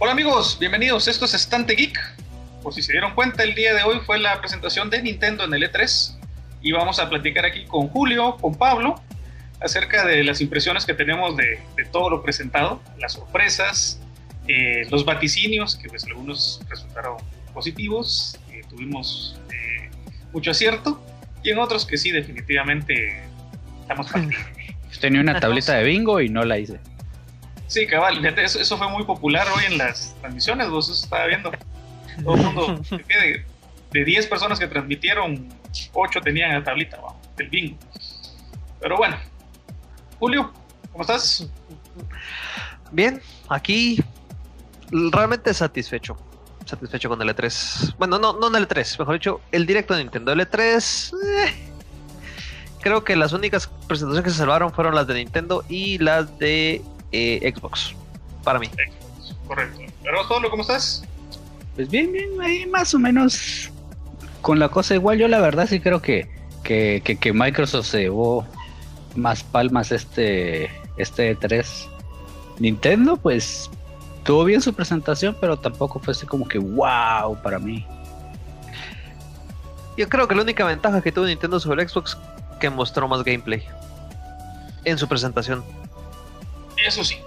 Hola amigos, bienvenidos. Esto es Estante Geek. Por si se dieron cuenta, el día de hoy fue la presentación de Nintendo en el E3 y vamos a platicar aquí con Julio, con Pablo, acerca de las impresiones que tenemos de, todo lo presentado, las sorpresas, eh, los vaticinios, que pues algunos resultaron positivos, eh, tuvimos eh, mucho acierto, y en otros que sí, definitivamente estamos partidos. Tenía una tablita de bingo y no la hice. Sí, cabal, eso, fue muy popular hoy en las transmisiones, vos eso estaba viendo. Todo el mundo, de, de 10 personas que transmitieron, 8 tenían la tablita del bingo. Pero bueno, Julio, ¿cómo estás? Bien, aquí realmente satisfecho. Satisfecho con el E3. Bueno, no, no el E3, mejor dicho, el directo de Nintendo. El E3. Eh, creo que las únicas presentaciones que se salvaron fueron las de Nintendo y las de eh, Xbox. Para mí. Xbox, correcto. Pero solo, ¿cómo estás? Pues bien, bien, ahí más o menos con la cosa igual. Yo la verdad sí creo que, que, que Microsoft se llevó más palmas este, este 3. Nintendo, pues tuvo bien su presentación, pero tampoco fue así como que wow para mí. Yo creo que la única ventaja que tuvo Nintendo sobre Xbox que mostró más gameplay en su presentación. Eso sí,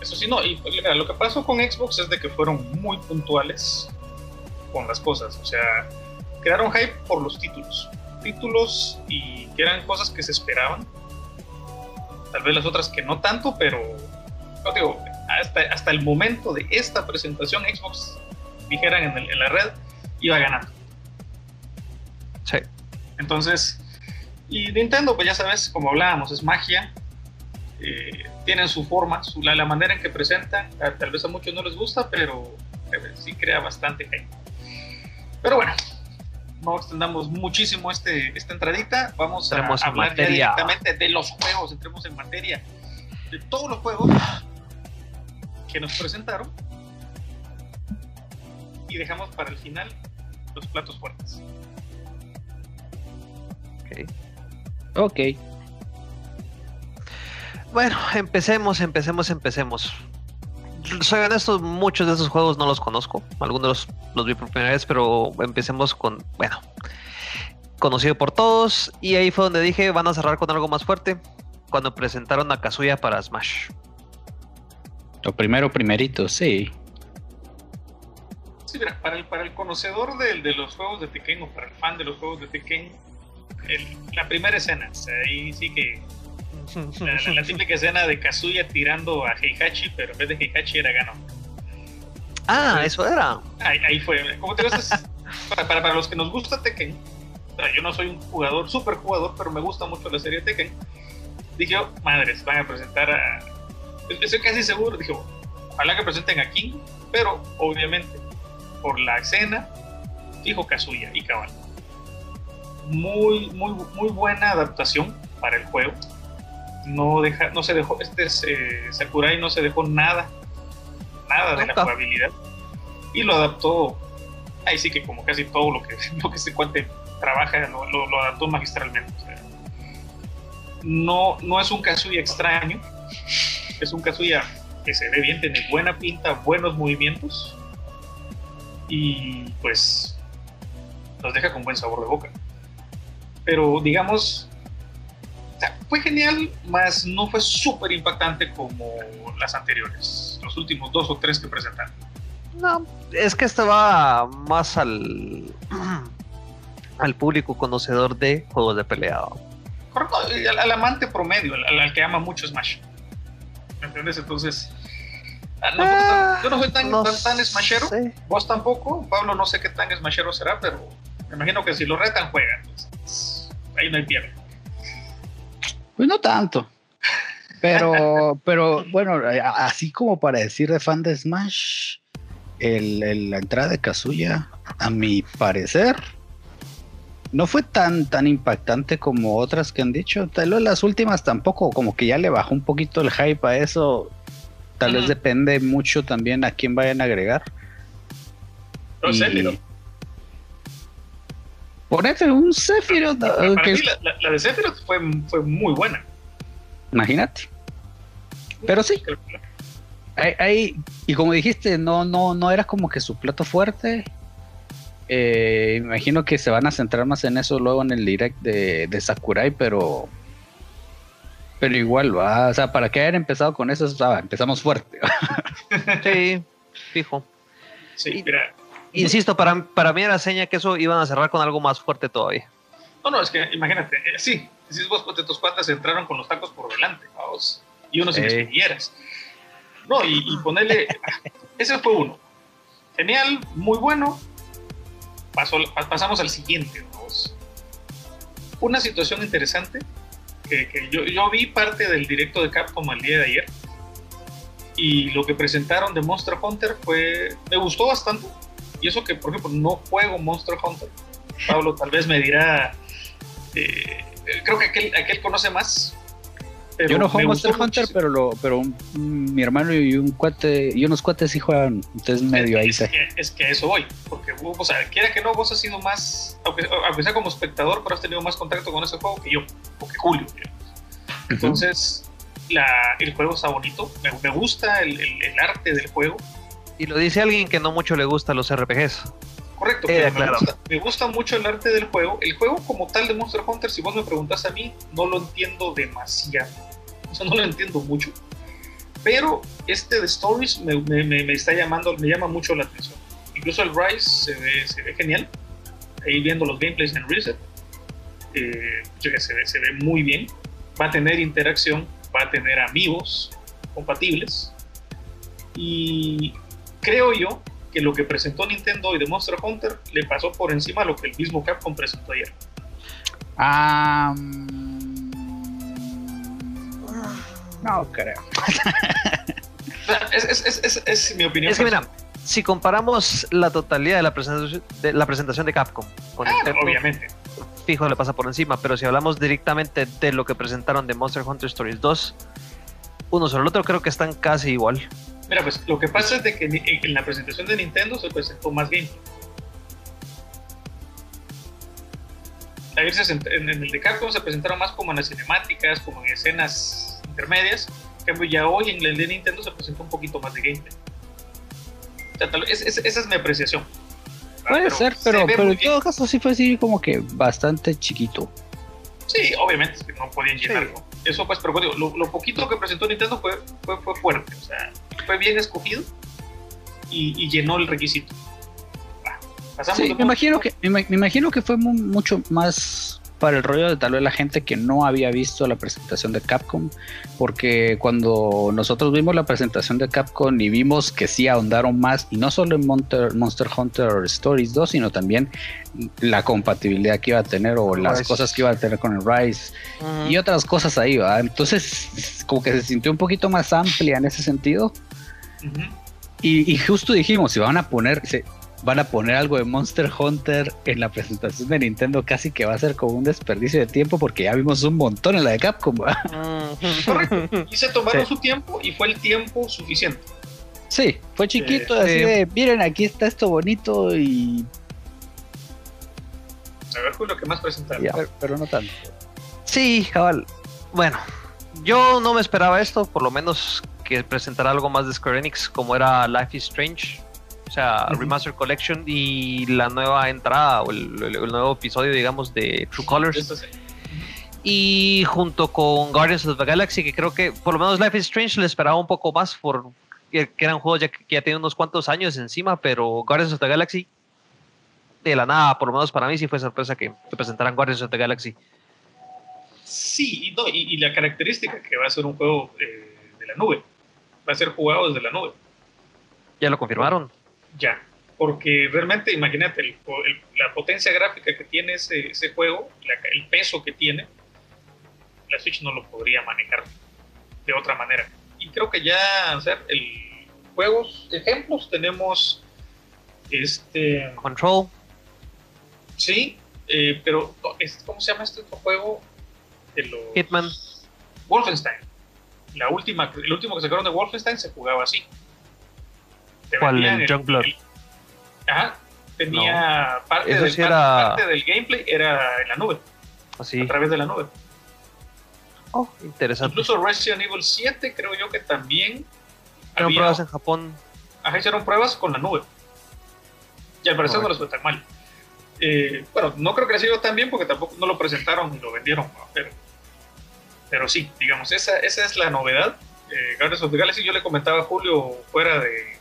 eso sí, no. Y lo que pasó con Xbox es de que fueron muy puntuales con las cosas. O sea, quedaron hype por los títulos. Títulos y que eran cosas que se esperaban tal vez las otras que no tanto, pero digo, hasta, hasta el momento de esta presentación Xbox, dijeran en, la red, iba ganando. Sí. Entonces, y Nintendo, pues ya sabes, como hablábamos, es magia. Eh, tienen su forma, su, la, manera en que presentan. Tal vez a muchos no les gusta, pero sí crea bastante hype. Pero bueno, no extendamos muchísimo este, esta entradita. Vamos a hablar directamente de los juegos. Entremos en materia de todos los juegos que nos presentaron. Y dejamos para el final los platos fuertes. Ok. Ok. Bueno, empecemos, empecemos, empecemos soy honesto, muchos de esos juegos no los conozco. Algunos los, vi por primera vez, pero empecemos con, bueno, conocido por todos. Y ahí fue donde dije, van a cerrar con algo más fuerte. Cuando presentaron a Kazuya para Smash. Lo primero, primerito, sí. Sí, mira, para el, para el conocedor de, de los juegos de Tekken o para el fan de los juegos de Tekken, la primera escena, ahí sí que la, típica escena de Kazuya tirando a Heihachi, pero en vez de Heihachi era Gano. Ah, eso era. Ahí, fue. Como te ves, para, para, los que nos gusta Tekken, yo no soy un jugador, super jugador, pero me gusta mucho la serie Tekken. Dije, oh, madres, van a presentar a. Estoy casi seguro, dije, ojalá que presenten a King, pero obviamente, por la escena, dijo Kazuya y cabal. Muy, muy, muy buena adaptación para el juego no deja, no se dejó, este eh, Sakurai no se dejó nada, nada de la jugabilidad y lo adaptó, ahí sí que como casi todo lo que, lo que se cuente trabaja, lo, adaptó magistralmente. no, no es un Kazuya extraño, es un Kazuya que se ve bien, tiene buena pinta, buenos movimientos y pues nos deja con buen sabor de boca. Pero digamos, fue genial, más no fue súper impactante como las anteriores, los últimos dos o tres que presentaron. No, es que esto va más al, al público conocedor de juegos de pelea. Correcto, al, amante promedio, al, que ama mucho Smash. ¿Me entiendes? Entonces, ah, ah, yo no soy tan, tan, smashero, vos tampoco, Pablo no sé qué tan smashero será, pero me imagino que si lo retan juegan. ahí no hay pierde. Pues no tanto. Pero, pero bueno, así como para decir de fan de Smash, el, la entrada de Kazuya, a mi parecer, no fue tan, tan impactante como otras que han dicho. Tal vez las últimas tampoco, como que ya le bajó un poquito el hype a eso. Tal vez depende mucho también a quién vayan a agregar. No sé, pero... Ponete un Sephiroth. la, de Sephiroth fue, muy buena. Imagínate. Pero sí. Hay, y como dijiste, no, no, no era como que su plato fuerte. Eh, imagino que se van a centrar más en eso luego en el direct de, de Sakurai, pero pero igual va, o sea, para que hayan empezado con eso, empezamos fuerte. sí, fijo. Sí, mira. Insisto, para, para mí era seña que eso iban a cerrar con algo más fuerte todavía. No, no, es que imagínate, eh, sí, si vos pues, tus cuates entraron con los tacos por delante, vamos, y unos sin No, y, y ponerle, ese fue uno. Genial, muy bueno. pasamos al siguiente, vamos. Una situación interesante que, yo, yo, vi parte del directo de Capcom el día de ayer y lo que presentaron de Monster Hunter fue me gustó bastante y eso que por ejemplo no juego Monster Hunter Pablo tal vez me dirá eh, creo que aquel, aquel conoce más yo no juego Monster Hunter, pero lo, pero mi hermano y un cuate y unos cuates sí juegan, entonces medio ahí. Es que, es que eso voy, porque o sea, quiera que no, vos has sido más, aunque, sea como espectador, pero has tenido más contacto con ese juego que yo, o que Julio. Entonces, la, el juego está bonito, me, me gusta el, el, arte del juego. Y lo dice alguien que no mucho le gusta los RPGs. Correcto, eh, me, gusta, me, gusta, mucho el arte del juego. El juego como tal de Monster Hunter, si vos me preguntas a mí, no lo entiendo demasiado no lo entiendo mucho. Pero este de Stories me, me, está llamando, me llama mucho la atención. Incluso el Rise se ve, se ve genial. Ahí viendo los gameplays en Reset, eh, se, ve, se ve muy bien. Va a tener interacción, va a tener amigos compatibles. Y creo yo que lo que presentó Nintendo y de Monster Hunter le pasó por encima a lo que el mismo Capcom presentó ayer. No creo. es, mi opinión. Es que mira, si comparamos la totalidad de la presentación de, la presentación de Capcom con ah, obviamente. fijo le pasa por encima, pero si hablamos directamente de lo que presentaron de Monster Hunter Stories 2, uno sobre el otro creo que están casi igual. Mira, pues lo que pasa es de que en la presentación de Nintendo se presentó más gameplay. En el de Capcom se presentaron más como en las cinemáticas, como en escenas intermedias. En cambio, ya hoy en el de Nintendo se presenta un poquito más de gameplay. esa es mi apreciación. Puede ser, pero, pero en todo caso sí fue así como que bastante chiquito. Sí, obviamente, no podían llenarlo. Eso pues, pero lo, poquito que presentó Nintendo fue, fue, fue, fuerte, o sea, fue bien escogido y, llenó el requisito. sí, me imagino, que, me, imagino que fue mucho más para el rollo de tal vez la gente que no había visto la presentación de Capcom, porque cuando nosotros vimos la presentación de Capcom y vimos que sí ahondaron más, y no solo en Monster, Hunter Stories 2, sino también la compatibilidad que iba a tener o las cosas que iba a tener con el Rise y otras cosas ahí, ¿va? Entonces, como que se sintió un poquito más amplia en ese sentido. y, y, justo dijimos, si van a poner, van a poner algo de Monster Hunter en la presentación de Nintendo, casi que va a ser como un desperdicio de tiempo porque ya vimos un montón en la de Capcom. Correcto. Y se tomaron su tiempo y fue el tiempo suficiente. Sí, fue chiquito, así de, miren, aquí está esto bonito y... A ver, fue lo que más presentaron. pero, no tanto. Sí, cabal. Bueno, yo no me esperaba esto, por lo menos que presentara algo más de Square Enix como era Life is Strange o sea, Remaster Collection y la nueva entrada o el, nuevo episodio, digamos, de True Colors. Y junto con Guardians of the Galaxy, que creo que por lo menos Life is Strange le esperaba un poco más por que, eran juegos ya que ya tienen unos cuantos años encima, pero Guardians of the Galaxy de la nada, por lo menos para mí sí fue sorpresa que, presentaran Guardians of the Galaxy. Sí, y, la característica que va a ser un juego eh, de la nube, va a ser jugado desde la nube. ¿Ya lo confirmaron? Ya. Porque realmente, imagínate, la potencia gráfica que tiene ese, juego, el peso que tiene, la Switch no lo podría manejar de otra manera. Y creo que ya, o sea, el juegos, ejemplos, tenemos este... Control. Sí, eh, pero ¿cómo se llama este otro juego? De los... Hitman. Wolfenstein. La última, el último que sacaron de Wolfenstein se jugaba así. ¿Cuál? El Youngblood. Ajá. Tenía parte, del, parte, del gameplay era en la nube. Así. A través de la nube. Oh, interesante. Incluso Resident Evil 7 creo yo que también Hicieron había- pruebas en Japón. Ajá, hicieron pruebas con la nube. Y al parecer no les fue tan mal. Eh, bueno, no creo que les haya ido tan bien porque tampoco no lo presentaron ni lo vendieron, ¿no? pero, pero sí, digamos, esa, esa es la novedad. Eh, Guardians of the Galaxy, yo le comentaba a Julio fuera de,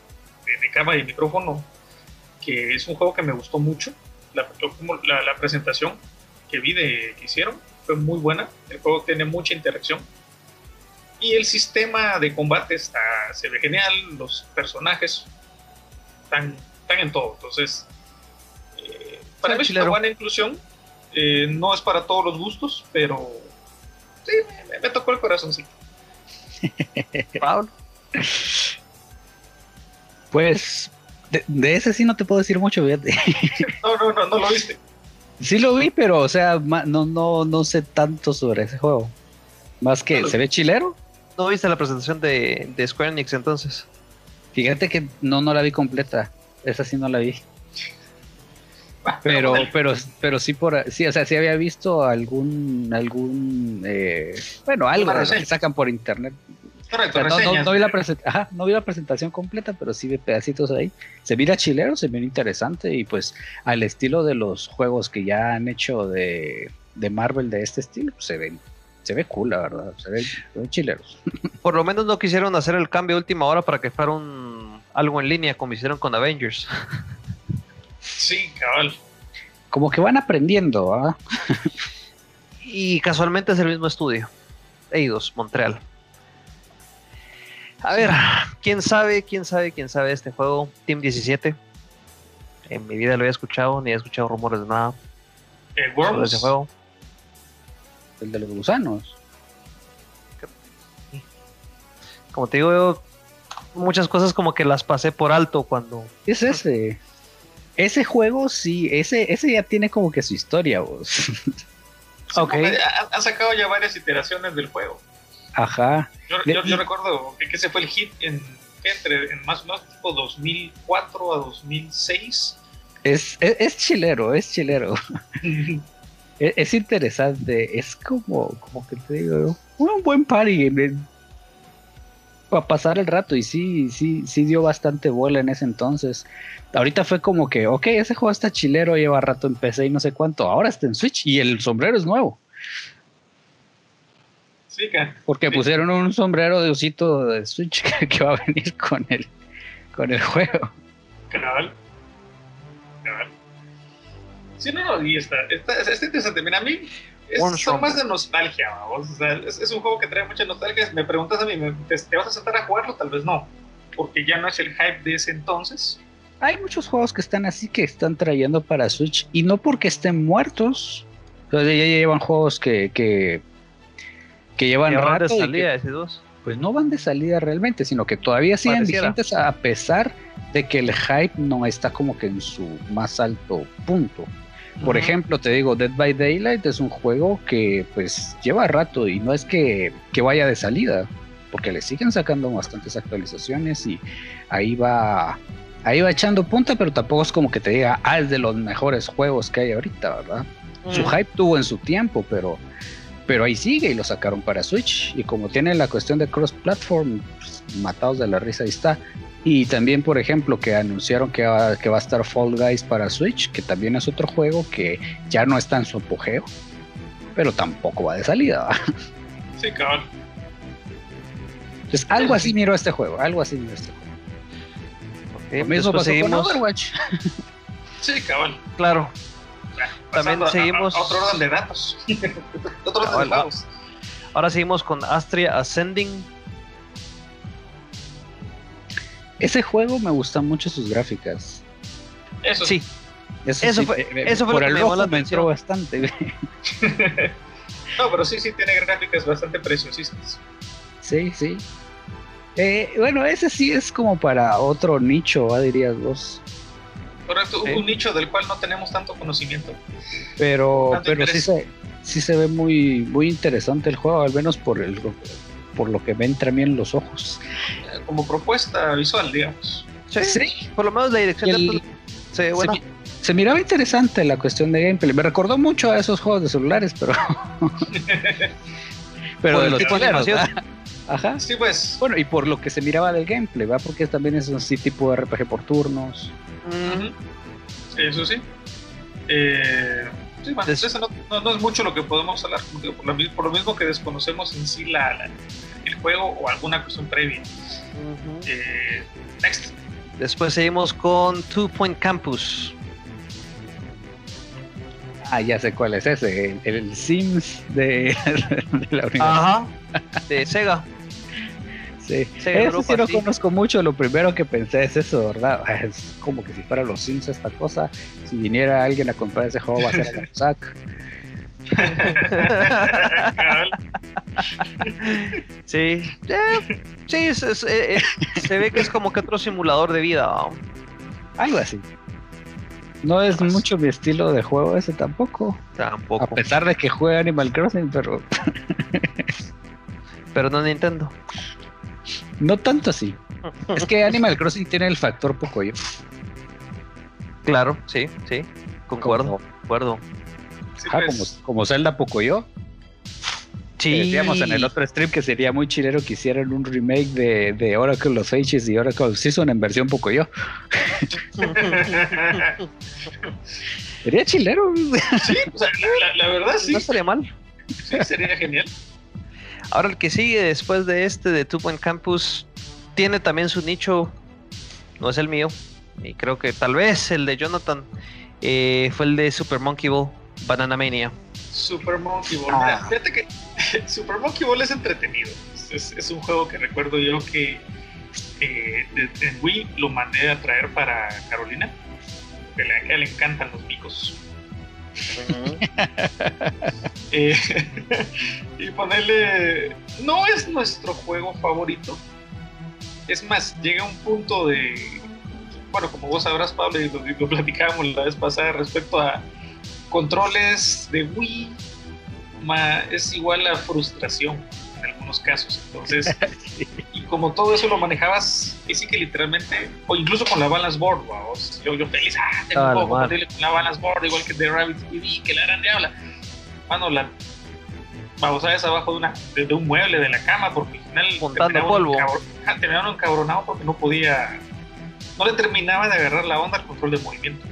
de, de cámara y micrófono que es un juego que me gustó mucho. La, la, la presentación que vi de que hicieron fue muy buena. El juego tiene mucha interacción. Y el sistema de combate está, se ve genial, los personajes están, están en todo. Entonces, eh, para mí es una buena inclusión. Eh, no es para todos los gustos, pero sí, me, me tocó el corazoncito. Pablo. Pues de, de ese sí no te puedo decir mucho, fíjate. No, no, no, no lo viste. Sí lo vi, pero o sea, ma- no, no, no sé tanto sobre ese juego. Más que Claro. se ve chilero. ¿No viste la presentación de, de Square Enix entonces? Fíjate que no, no la vi completa. Esa sí no la vi. Bah, Pero, pero, pero sí por sí, o sea, sí había visto algún, algún, eh, bueno, algo que sacan por internet. Correcto, O sea, no, no- reseñas. no vi la present- ajá, no vi la presentación completa, pero sí vi pedacitos ahí. Se mira chilero, se mira interesante y pues al estilo de los juegos que ya han hecho de, de Marvel de este estilo, pues, se ven, se ve cool, la verdad, se ven, se ven chileros. Por lo menos no quisieron hacer el cambio a última hora para que fuera un algo en línea como hicieron con Avengers. Sí, cabal. Como que van aprendiendo, ¿ah? Y casualmente es el mismo estudio. Eidos, Montreal. A ver, ¿quién sabe, quién sabe, quién sabe este juego? Team 17. En mi vida lo había escuchado, ni he escuchado rumores de nada Eh, sobre Worms, ese juego. El de los gusanos. Como te digo, yo muchas cosas como que las pasé por alto cuando... ¿Qué es ese? Ese juego sí, ese, ese ya tiene como que su historia, vos. sí, ok. porque han, han sacado ya varias iteraciones del juego. Ajá. Yo, De- yo- yo recuerdo que, ese fue el hit en, entre, en más o menos tipo 2004 a 2006. Es, es, es chilero, es chilero. Es, es interesante, es como, como que te digo, un buen party para pasar el rato y sí, sí, sí dio bastante bola en ese entonces. Ahorita fue como que, ok, ese juego está chilero, lleva rato en PC y no sé cuánto, ahora está en Switch y el sombrero es nuevo, porque Sí. pusieron un sombrero de osito de Switch que, va a venir con el, con el juego. cabal. Cabal. Sí, no, no, y está, está, está interesante. Mira, a mí es, son más de nostalgia, vamos. O sea, es, es un juego que trae mucha nostalgia. Me preguntas a mí, ¿me- te, te vas a sentar a jugarlo? Tal vez no, porque ya no es el hype de ese entonces. Hay muchos juegos que están así que están trayendo para Switch y no porque estén muertos. O sea, ya llevan juegos que, que, que llevan que de rato y salida, que, ese dos. pues no van de salida realmente, sino que todavía siguen Pareciera. vigentes a pesar de que el hype no está como que en su más alto punto. Por ejemplo, te digo, Dead by Daylight es un juego que pues lleva rato y no es que, que vaya de salida, porque le siguen sacando bastantes actualizaciones y ahí va ahí va echando punta, pero tampoco es como que te diga, ah, es de los mejores juegos que hay ahorita, ¿verdad? Su Mm. hype tuvo en su tiempo, pero pero ahí sigue y lo sacaron para Switch y como tiene la cuestión de cross platform, pues, matados de la risa ahí está. Y también, por ejemplo, que anunciaron que va, que va a estar Fall Guys para Switch, que también es otro juego que ya no está en su apogeo, pero tampoco va de salida. ¿va? Sí, cabal. Entonces, algo así miro este juego, algo así miro este juego. Lo mismo después pasó con Overwatch. Sí, cabal. claro, También a- seguimos- A, a otro orden de datos. otro orden Cabal, de juegos. ahora seguimos con Astria Ascending. Ese juego me gustan mucho sus gráficas. Eso Sí, Eso, Eso sí, fue- me- me- eso fue por lo que el me llamó rojo la me entró bastante. No, pero sí, sí tiene gráficas bastante preciosísimas. Sí, sí. Eh, bueno, ese sí es como para otro nicho, ¿va? dirías vos. Correcto, Sí. un nicho del cual no tenemos tanto conocimiento. Pero, Tanto pero sí se, sí se ve muy, muy interesante el juego, al menos por el por lo que me entra a mí en los ojos. Eh, Como propuesta visual, digamos. sí, Sí. por lo menos la dirección de el- se ve buena. Se, mi- se miraba interesante la cuestión de gameplay. Me recordó mucho a esos juegos de celulares, pero. pero de los tipo de chileros, animación. ¿verdad? Ajá. Sí, pues. Bueno, y por lo que se miraba del gameplay, ¿va? Porque también es un sí, tipo RPG por turnos. Eso sí. Eh, sí, bueno, eso no, no- no es mucho lo que podemos hablar, por, lo, mi- por lo mismo que desconocemos en sí la, la- el juego o alguna cuestión previa. Eh, next. Después seguimos con Two Point Campus. Ah, ya sé cuál es ese, el, el Sims de, de la universidad. Ajá. De Sega. Sí, Sega eso Europa, sí lo sí. conozco mucho. Lo primero que pensé es eso, ¿verdad? Es como que si fuera los Sims esta cosa. Si viniera alguien a comprar ese juego, va a ser a sac. Sí. Eh, sí, es- es- eh, eh, se ve que es como que otro simulador de vida. Algo así. No es mucho mi estilo de juego ese tampoco. A Tampoco. pesar de que juega Animal Crossing, pero Pero no Nintendo. No tanto así. Es que Animal Crossing tiene el factor poco yo. Claro, sí, sí. Concuerdo, Como, concuerdo. Sí, ajá, pues, como, como Zelda poco yo. Sí. Decíamos en el otro stream que sería muy chilero que hicieran un remake de, de Oracle of Ages y Oracle of Season en versión poco yo. Sería chilero. sí, o sea, la, la- la verdad sí, No estaría mal. sí, sería genial. Ahora el que sigue después de este de Two Point Campus tiene también su nicho. No es el mío. Y creo que tal vez el de Jonathan eh, fue el de Super Monkey Ball, Banana Mania. Super Monkey Ball. Ah. Mira, fíjate que Super Monkey Ball es entretenido. Es, un juego que recuerdo yo que eh, de- en Wii lo mandé a traer para Carolina. Que le, a ella le encantan los micos. Eh, y ponerle. No es nuestro juego favorito. Es más, llega un punto de. Bueno, como vos sabrás, Pablo, y lo, y platicábamos la vez pasada respecto a controles de Wii, es igual a frustración algunos casos. Entonces, y como todo eso lo manejabas, sí que literalmente, o incluso con la balance board, vamos, yo, yo feliz, ah, tengo Ah, un juego compatible con la balance board, igual que de Rabbit TV, que la gran diabla. Mano, la babosada es abajo de, una, de, de un mueble de la cama, porque al final terminaba polvo. uno encabronado porque no podía, no le terminaba de agarrar la onda al control de movimiento.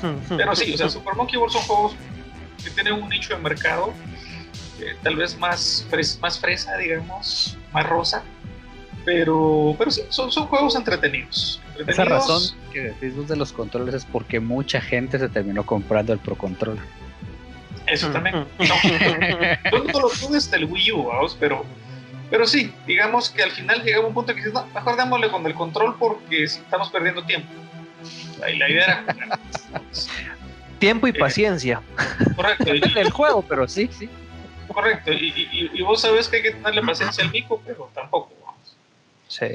Pero sí, o sea, Super Monkey Ball son juegos que tienen un nicho de mercado eh, tal vez más, fres- más fresa, digamos, más rosa. Pero, pero sí, son, son juegos entretenidos. Esa entretenidos. razón que decís vos de los controles es porque mucha gente se terminó comprando el Pro Control. Eso también. No, yo no lo tuve hasta el Wii U, vamos, pero, pero sí, digamos que al final llegaba un punto que dices, no, mejor démosle con el control porque estamos perdiendo tiempo. Y la idea era jugar. Tiempo y Eh. paciencia. Correcto. el juego, pero sí, sí. Correcto, y, y- y vos sabes que hay que tenerle paciencia al mico, pero tampoco. vamos. Sí.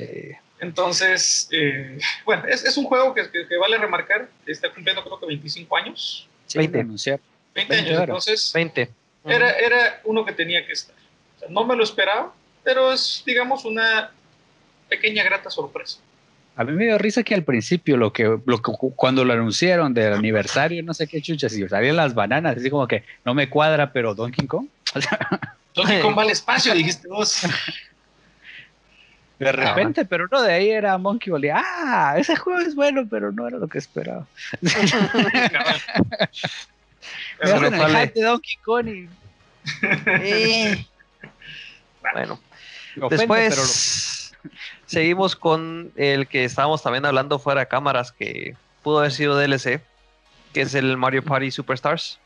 Entonces, eh, bueno, es, es un juego que, que- que vale remarcar, está cumpliendo creo que 25 años, Sí, 20. lo anunciaron. 20 20 años, entonces 20. era, era uno que tenía que estar. O sea, no me lo esperaba, pero es, digamos, una pequeña grata sorpresa. A mí me dio risa que al principio, lo que, lo que cuando lo anunciaron del aniversario, no sé qué chuchas, y salían las bananas, así como que no me cuadra, pero Donkey Kong. Donkey Kong va al espacio, dijiste vos. de repente, pero no, de ahí era Monkey Ball. y, ah, ese juego es bueno, pero no era lo que esperaba. Me hacen el vale. hype de Donkey Kong y Eh. Bueno, me ofende, después seguimos con el que estábamos también hablando fuera de cámaras, que pudo haber sido DLC, que es el Mario Party Superstars.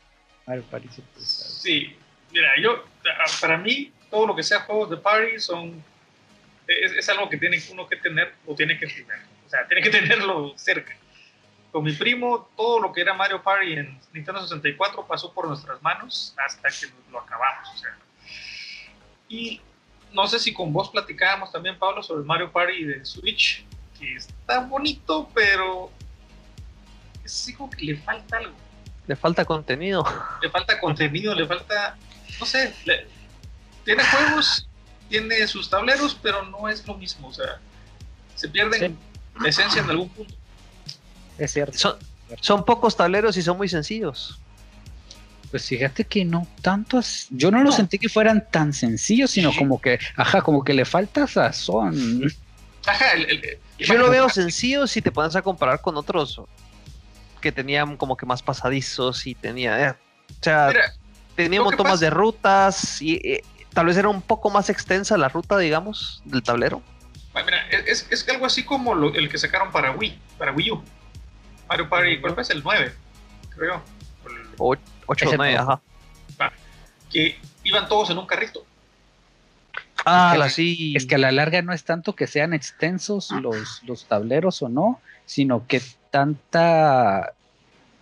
Mario Party Superstars. Sí, mira, yo, para mí, todo lo que sea juegos de party son. Es, es algo que tiene uno que tener o tiene que jugar. O sea, tiene que tenerlo cerca. Con mi primo, todo lo que era Mario Party en Nintendo 64 pasó por nuestras manos hasta que lo acabamos. O sea. Y no sé si con vos platicábamos también, Pablo, sobre el Mario Party de Switch, que está bonito, pero es algo que le falta algo Le falta contenido. le falta contenido, le falta, no sé, le- tiene juegos, tiene sus tableros, pero no es lo mismo, o sea, se pierden la esencia en algún punto. Es cierto. Son, son pocos tableros y son muy sencillos. Pues fíjate que no tanto, yo no, lo sentí que fueran tan sencillos, sino como que, ajá, como que le falta sazón. Ajá, yo lo veo sencillo si te pones a comparar con otros que tenían como que más pasadizos y tenía, eh, o sea, tenía un montón más de rutas y eh, tal vez era un poco más extensa la ruta, digamos, del tablero. Mira, es, es algo así como el que sacaron para Wii, para Wii U. Mario Party, ¿cuál fue? El 9, creo. 8 o 9, ajá. que iban todos en un carrito. Ah, es que, sí. Es que a la larga no es tanto que sean extensos los, los tableros o no, sino que tanta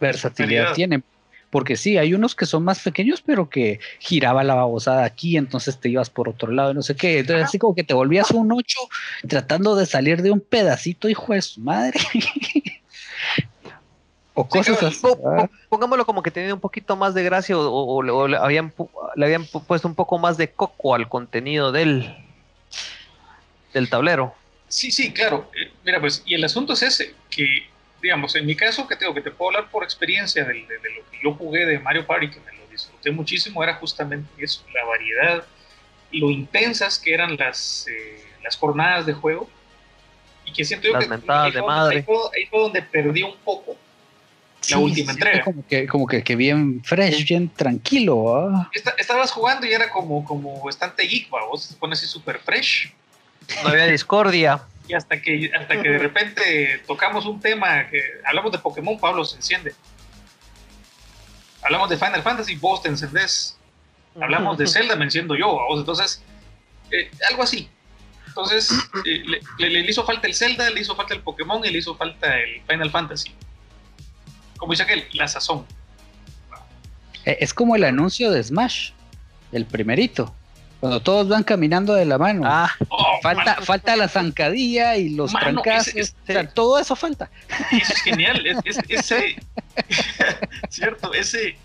versatilidad tienen. Porque sí, hay unos que son más pequeños, pero que giraba la babosada aquí, entonces te ibas por otro lado, no sé qué. Entonces, así como que te volvías un 8 tratando de salir de un pedacito, hijo de su madre. o cosas así. Pongámoslo como que tenía un poquito más de gracia o, le, habían, le habían puesto un poco más de coco al contenido del, del tablero. Sí, sí, claro. Eh, mira, pues, y el asunto es ese, que, digamos, en mi caso, que tengo que te puedo hablar por experiencia de, lo que yo jugué de Mario Party, que me lo disfruté muchísimo, era justamente eso, la variedad, lo intensas que eran las, eh, las jornadas de juego, y que siento yo que ahí, de madre. ahí fue donde perdí un poco la última entrega. Como que, como que, que, bien fresh, bien tranquilo. estabas jugando y era como, como bastante geek, vos se pone así súper fresh. No había discordia. Y hasta que, hasta que de repente tocamos un tema que hablamos de Pokémon, Pablo se enciende. Hablamos de Final Fantasy, vos te encendés. Hablamos de Zelda, me enciendo yo, vos. Entonces, eh, algo así. Entonces, eh, le, le, hizo falta el Zelda, le hizo falta el Pokémon y le hizo falta el Final Fantasy como dice aquel, la sazón. Eh, es como el anuncio de Smash, el primerito. Cuando todos van caminando de la mano. Ah, oh, falta, falta la zancadilla y los trancazos. todo eso falta. Eso es genial. ese, cierto, ese.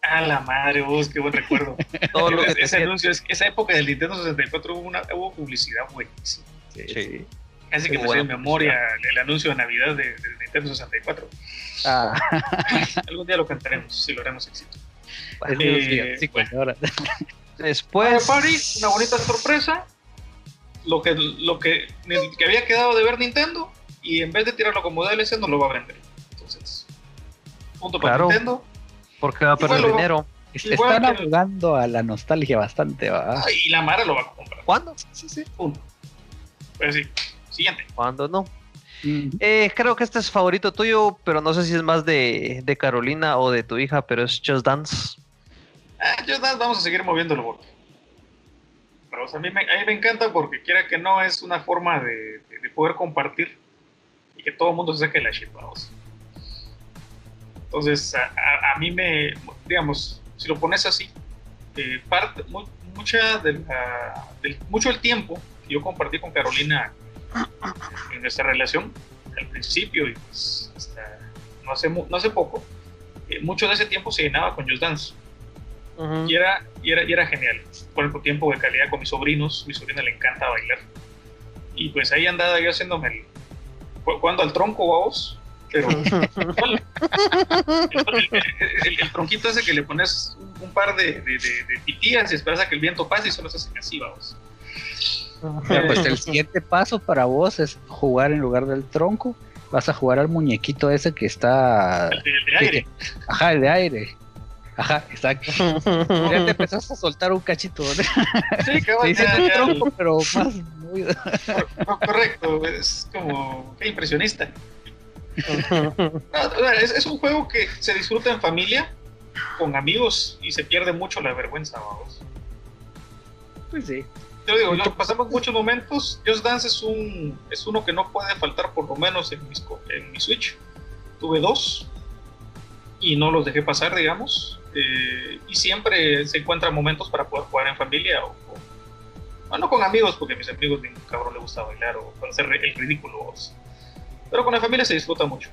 A la madre, vos, qué buen recuerdo. Todo lo que ese anuncio, esa época del Nintendo 64 hubo, una, hubo publicidad buenísima. Sí. Casi que me en memoria el, anuncio de Navidad de, de Nintendo 64. Ah. Algún día lo cantaremos si logramos éxito. Eh, pues, Después. una bonita sorpresa. Lo que, lo que, que, había quedado de ver Nintendo. Y en vez de tirarlo como DLC, no lo va a vender. Entonces, punto para Nintendo. Porque va a perder dinero. Están jugando a la nostalgia bastante. Y la Mara lo va a comprar. ¿Cuándo? Sí, sí. Punto. Pues sí. Siguiente. ¿Cuándo no? Eh, creo que este es favorito tuyo, pero no sé si es más de, Carolina o de tu hija, pero es Just Dance. Ah, Just Dance vamos a seguir moviéndolo porque. Pero, a, mí me, a, mí me, encanta porque quiera que no es una forma de, poder compartir y que todo el mundo se saque la shit, vamos. Entonces, a, mí me, digamos, si lo pones así, eh, parte, mucha de mucho del tiempo que yo compartí con Carolina en nuestra relación al principio y pues hasta no hace, no hace poco, eh, mucho de ese tiempo se llenaba con Just Dance. y, era, y, era, y era genial. Por el tiempo de calidad con mis sobrinos, mi sobrina le encanta bailar. Y pues ahí andaba yo haciéndome el. jugando al tronco, vos. Pero. el, el, tronquito ese que le pones un, par de, de, de, pitías y esperas a que el viento pase y solo se hacen así, vamos pues el siguiente paso para vos es jugar en lugar del tronco. Vas a jugar al muñequito ese que está. El de, aire. ajá, el de aire. Ajá, exacto. ya te empezaste a soltar un cachito. Sí, que va tronco, pero más. Muy... Correcto, es como. Qué impresionista. es, un juego que se disfruta en familia, con amigos, y se pierde mucho la vergüenza, vamos. Pues sí te digo, pasamos muchos momentos. Just Dance es, un, es uno que no puede faltar por lo menos en, en mi Switch. Tuve dos y no los dejé pasar, digamos. Eh, y siempre se encuentran momentos para poder jugar en familia o, bueno, con amigos, porque a mis amigos ningún cabrón le gusta bailar o hacer el ridículo. Pero con la familia se disfruta mucho.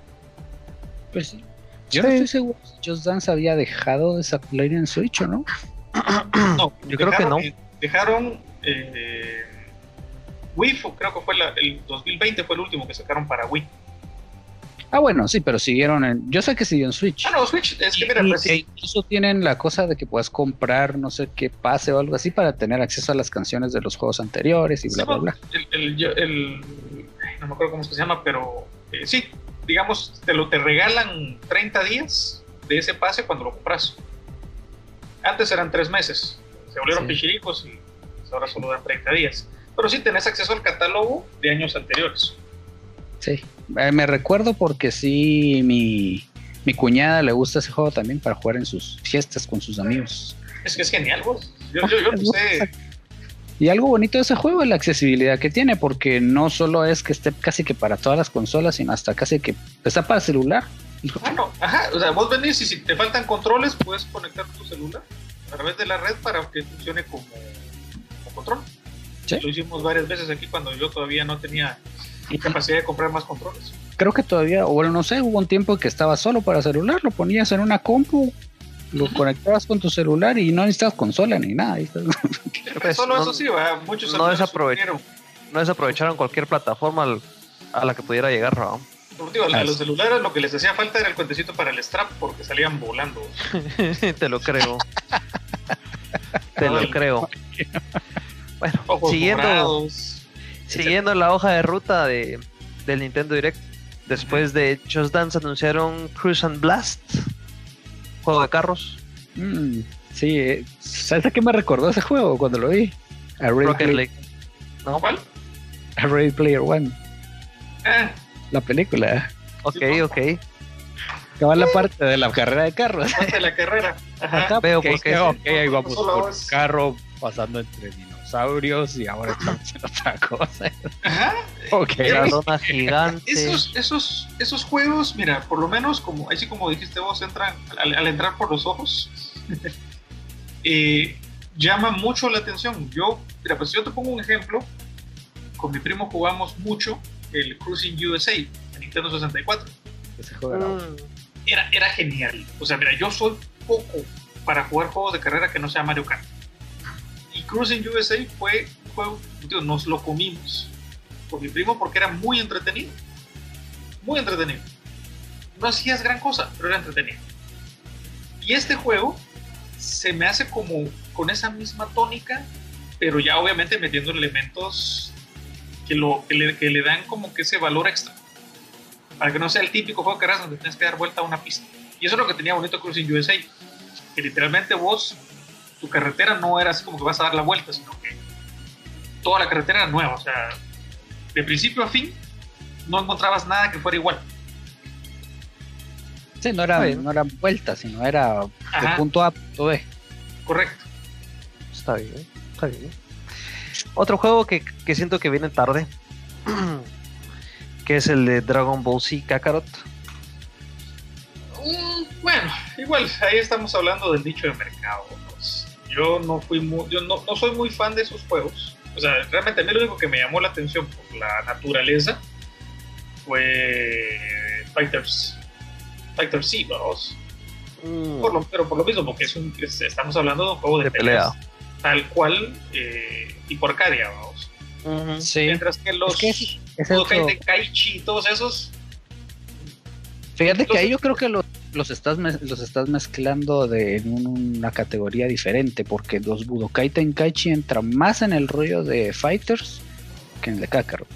Pues sí. Yo no estoy seguro si Just Dance había dejado de salir en Switch o no. no, yo creo que no. Dejaron eh, Wii creo que fue el 2020 fue el último que sacaron para Wii. Ah, bueno, sí, pero siguieron en. Yo sé que siguió en Switch. Ah, no, Switch, es que mira, Y- pues, e incluso tienen la cosa de que puedes comprar no sé qué pase o algo así para tener acceso a las canciones de los juegos anteriores y bla, Sí, bla, bla. El, no me acuerdo cómo es que se llama, pero eh, sí, digamos, te lo te regalan 30 días de ese pase cuando lo compras. Antes eran 3 meses, se volvieron Sí. pichiricos y pues, ahora solo dan 30 días. Pero sí tenés acceso al catálogo de años anteriores. Sí. Eh, me recuerdo porque sí, mi, mi cuñada le gusta ese juego también para jugar en sus fiestas con sus amigos. Es que es genial, vos. Yo, yo, yo no sé. Y algo bonito de ese juego es la accesibilidad que tiene, porque no solo es que esté casi que para todas las consolas, sino hasta casi que está para celular. Bueno, ajá, o sea, vos venís y si te faltan controles, puedes conectar tu celular a través de la red para que funcione como, como control. Sí. Lo hicimos varias veces aquí cuando yo todavía no tenía Y- capacidad de comprar más controles. creo que todavía, o bueno, no sé, hubo un tiempo que estaba solo para celular, lo ponías en una compu, lo conectabas con tu celular y no necesitabas consola ni nada. Pues, Solo no- eso sí, ¿verdad? muchos no amigos desaprove- sufrieron. No desaprovecharon cualquier plataforma al- a la que pudiera llegar, ¿no? Digo, a los celulares lo que les hacía falta era el cuentecito para el strap porque salían volando. Te lo creo. Te lo creo. Bueno, Ojos siguiendo, siguiendo la hoja de ruta de, del Nintendo Direct, después de Just Dance anunciaron Cruise and Blast, juego de carros, Mm, sí, eh, ¿sabes a qué me recordó ese juego cuando lo vi? A Rocket League. ¿No? ¿Cuál? a Ready Player One, Ah, la película. Ok, ok. Que va la parte de la carrera de carros. parte de la carrera. Ajá. Acá, Veo porque por qué dice, sí. ok, ahí vamos un carro pasando entre dinosaurios y ahora estamos en otra cosa. Ajá. Ok, La lona gigante. Esos, esos, esos juegos, mira, por lo menos, como así como dijiste vos, entran al, al entrar por los ojos, eh, llama mucho la atención. Yo, mira, pues yo te pongo un ejemplo. Con mi primo jugamos mucho el Cruising USA en Nintendo 64. ese juego era- Mm, Era, era genial. O sea, mira, yo soy poco para jugar juegos de carrera que no sea Mario Kart. Y Cruising USA fue un juego, nos lo comimos con mi primo porque era muy entretenido. Muy entretenido. No hacías gran cosa, pero era entretenido. Y este juego se me hace como con esa misma tónica, pero ya obviamente metiendo elementos que, lo, que, le, que le dan como que ese valor extra. Para que no sea el típico juego de carreras donde tienes que dar vuelta a una pista. Y eso es lo que tenía bonito Cruising USA. Que literalmente vos, tu carretera no era así como que vas a dar la vuelta, sino que toda la carretera era nueva. O sea, de principio a fin, no encontrabas nada que fuera igual. Sí, no era, no era vuelta, sino era de Ajá, punto A a punto B. correcto. Está bien, está bien. Otro juego que, que siento que viene tarde, que es el de Dragon Ball Z Kakarot. Mm, bueno, igual, ahí estamos hablando del nicho de mercado. Yo no fui muy, yo no, no soy muy fan de esos juegos. O sea, realmente a mí lo único que me llamó la atención por la naturaleza fue Fighters. Fighters sí, vamos. Por lo, pero por lo mismo, porque es un, es- estamos hablando de un juego de, De pelea. tal cual eh, y por Arcadia, vamos. Sí. Mientras que los Es que es-. Tenkaichi y todos esos, Fíjate que Los- ahí yo creo que lo- los, estás, los estás mezclando en un- una categoría diferente, porque los Budokai Tenkaichi entran más en el rollo de Fighters que en el de Kakarot.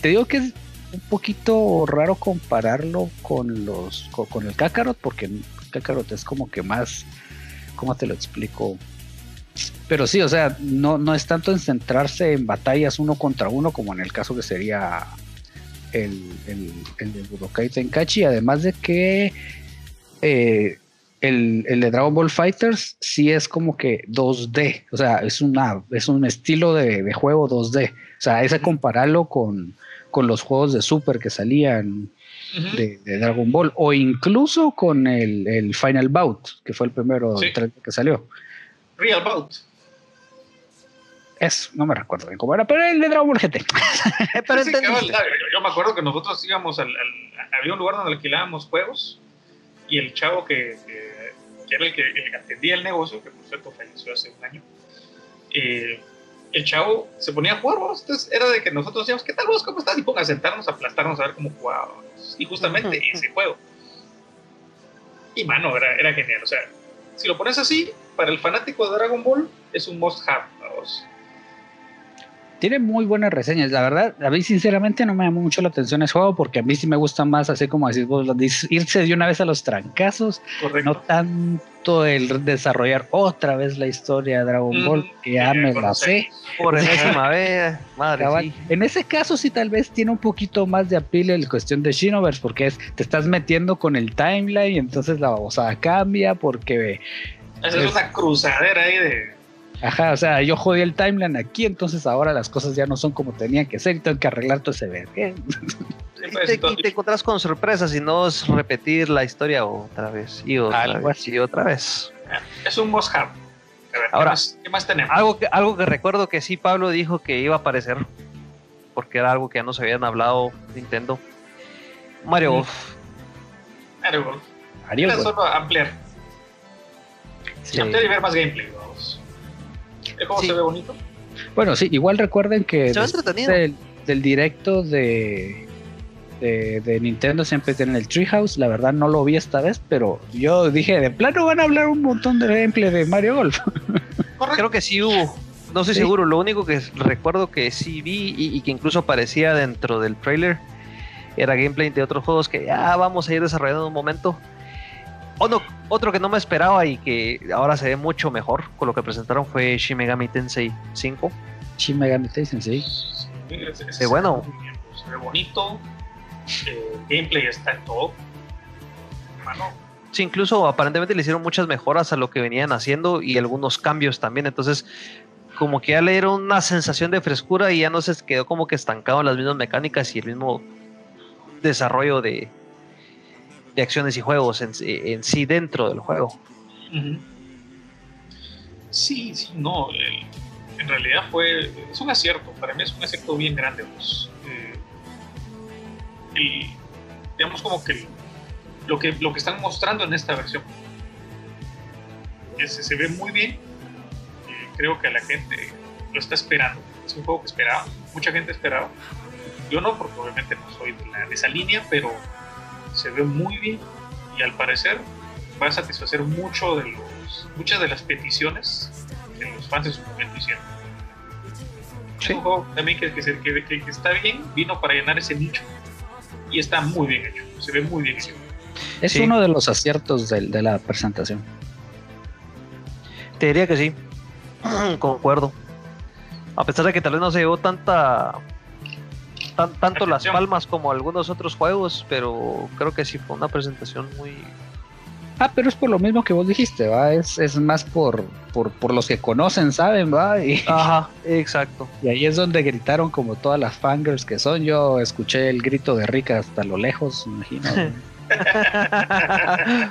Te digo que es un poquito raro compararlo con los con, el Kakarot, porque Kakarot es como que más, ¿cómo te lo explico? Pero sí, o sea, no, no es tanto en centrarse en batallas uno contra uno como en el caso que sería el, el, el de Budokai Tenkaichi, además de que eh, el, el de Dragon Ball Fighters sí es como que 2D, o sea, es, una, es un estilo de, de juego 2D, o sea, es a compararlo con, con los juegos de Super que salían de, de Dragon Ball, o incluso con el, el Final Bout, que fue el primero Sí. 3D que salió. Real Bout. Es, no me recuerdo bien cómo era, pero el de Dragon Ball GT. pero Sí, yo, yo me acuerdo que nosotros íbamos al, al- había un lugar donde alquilábamos juegos y el chavo que, que- que era el que, el que atendía el negocio, que por cierto falleció hace un año, eh, el chavo se ponía a jugar, vos. Entonces era de que nosotros decíamos, ¿qué tal vos? ¿Cómo estás? Y ponga a sentarnos, a aplastarnos, a ver cómo jugábamos. Y justamente ese juego. Y mano, era, era genial. O sea, si lo pones así, para el fanático de Dragon Ball, es un must have, vos. Tiene muy buenas reseñas, la verdad. A mí, sinceramente, no me llamó mucho la atención ese juego porque a mí sí me gusta más, así como decís vos, irse de una vez a los trancazos, Correcto. no tanto el desarrollar otra vez la historia de Dragon Mm, Ball, que ya me la sé. Por enésima vez, madre, sí. En ese caso sí tal vez tiene un poquito más de apil la cuestión de Shinoverse porque es te estás metiendo con el timeline y entonces la babosada cambia porque Esa es una cruzadera ahí de. Ajá, o sea, yo jodí el timeline aquí, entonces ahora las cosas ya no son como tenían que ser y tengo que arreglar todo ese vergüenza. Y pues, te, y te encontrás con sorpresas y no es repetir la historia otra vez y otra Algo vez y otra vez. Es un must have. A ver, Ahora- ¿qué, más, qué más tenemos? Algo que, algo que recuerdo que sí Pablo dijo que iba a aparecer, porque era algo que ya nos habían hablado Nintendo. Mario Mm. Golf. Mario Golf. Mario Golf. solo ampliar. Sí. Ampliar y ver más gameplay, vamos. El juego Sí. se ve bonito. Bueno, sí, igual recuerden que del, del directo de, de, de Nintendo siempre tienen el Treehouse. La verdad no lo vi esta vez, pero yo dije, de plano van a hablar un montón de gameplay de Mario Golf. Correcto. Creo que sí hubo. No estoy Sí. seguro. Lo único que recuerdo que sí vi y, y que incluso aparecía dentro del trailer era gameplay de otros juegos que ya vamos a ir desarrollando en un momento. O no, otro que no me esperaba y que ahora se ve mucho mejor con lo que presentaron fue Shin Megami Tensei 5. Shin Megami Tensei, sí. Es- es- Eh, bueno. Se ve bonito. eh, gameplay está en todo. Mano, Sí, incluso aparentemente le hicieron muchas mejoras a lo que venían haciendo y algunos cambios también. Entonces, como que ya le dieron una sensación de frescura y ya no se quedó como que estancado en las mismas mecánicas y el mismo desarrollo de, de acciones y juegos en, en sí dentro del juego. Sí, sí, no. en realidad fue. Es un acierto. Para mí es un acierto bien grande. pues. Eh, el- digamos como que lo que lo que están mostrando en esta versión. Se ve muy bien. Eh, creo que la gente lo está esperando. Es un juego que esperaba. Mucha gente esperaba. Yo no, porque obviamente no soy de, la- de esa línea, pero se ve muy bien. Y al parecer va a satisfacer mucho de los, muchas de las peticiones que los fans en su momento hicieron. Es Sí. un juego también que, que, que- está bien, vino para llenar ese nicho y está muy bien hecho, se ve muy bien hecho. Es Sí. uno de los aciertos del- de, la presentación. Te diría que sí. Concuerdo. A pesar de que tal vez no se llevó tanta. Tan- tanto las palmas como algunos otros juegos, pero creo que sí fue una presentación muy. Ah, pero es por lo mismo que vos dijiste, ¿va? Es, es más por, por, por los que conocen, ¿saben? ¿va? Y, Ajá, exacto. y ahí es donde gritaron como todas las fangirls que son. Yo escuché el grito de Rika hasta lo lejos, imagino.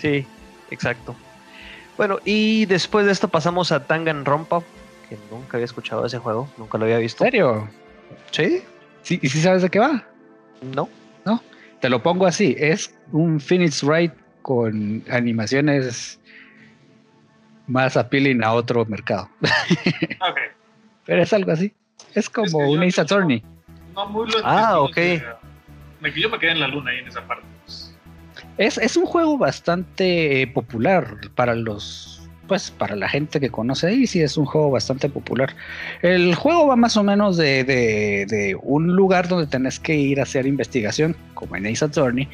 sí, exacto. Bueno, y después de esto pasamos a Danganronpa, que nunca había escuchado ese juego, nunca lo había ¿En visto. serio? ¿Sí? ¿Sí, ¿Y sí sabes de qué va? No. Te lo pongo así, es un Phoenix Wright con animaciones más appealing a otro mercado. Ok, Pero es algo así. Es como Es que un Ace Attorney. no muy lo Ah, ok. me, yo me quedé en la luna ahí en esa parte. pues. Es, es un juego bastante eh, popular para los. Pues para la gente que conoce ahí, sí es un juego bastante popular. El juego va más o menos de, de- de un lugar donde tenés que ir a hacer investigación, como en Ace Attorney,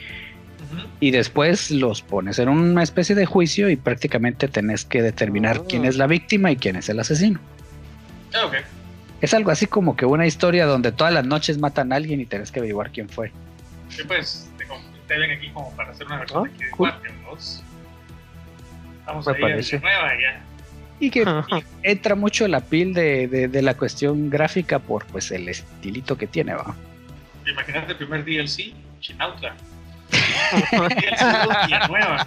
y después los pones en una especie de juicio y prácticamente tenés que determinar Ah. quién es la víctima y quién es el asesino. Ah, ok. Es algo así como que una historia donde todas las noches matan a alguien y tenés que averiguar quién fue. Sí, pues te, te ven aquí como para hacer una versión Ah, aquí de cool. Guardian 2. Vamos Me a ir parece. de nueva ya. Y que entra mucho la piel de, de- de la cuestión gráfica por pues el estilito que tiene, va. Imagínate el primer DLC, Chinautla. DLC y nueva.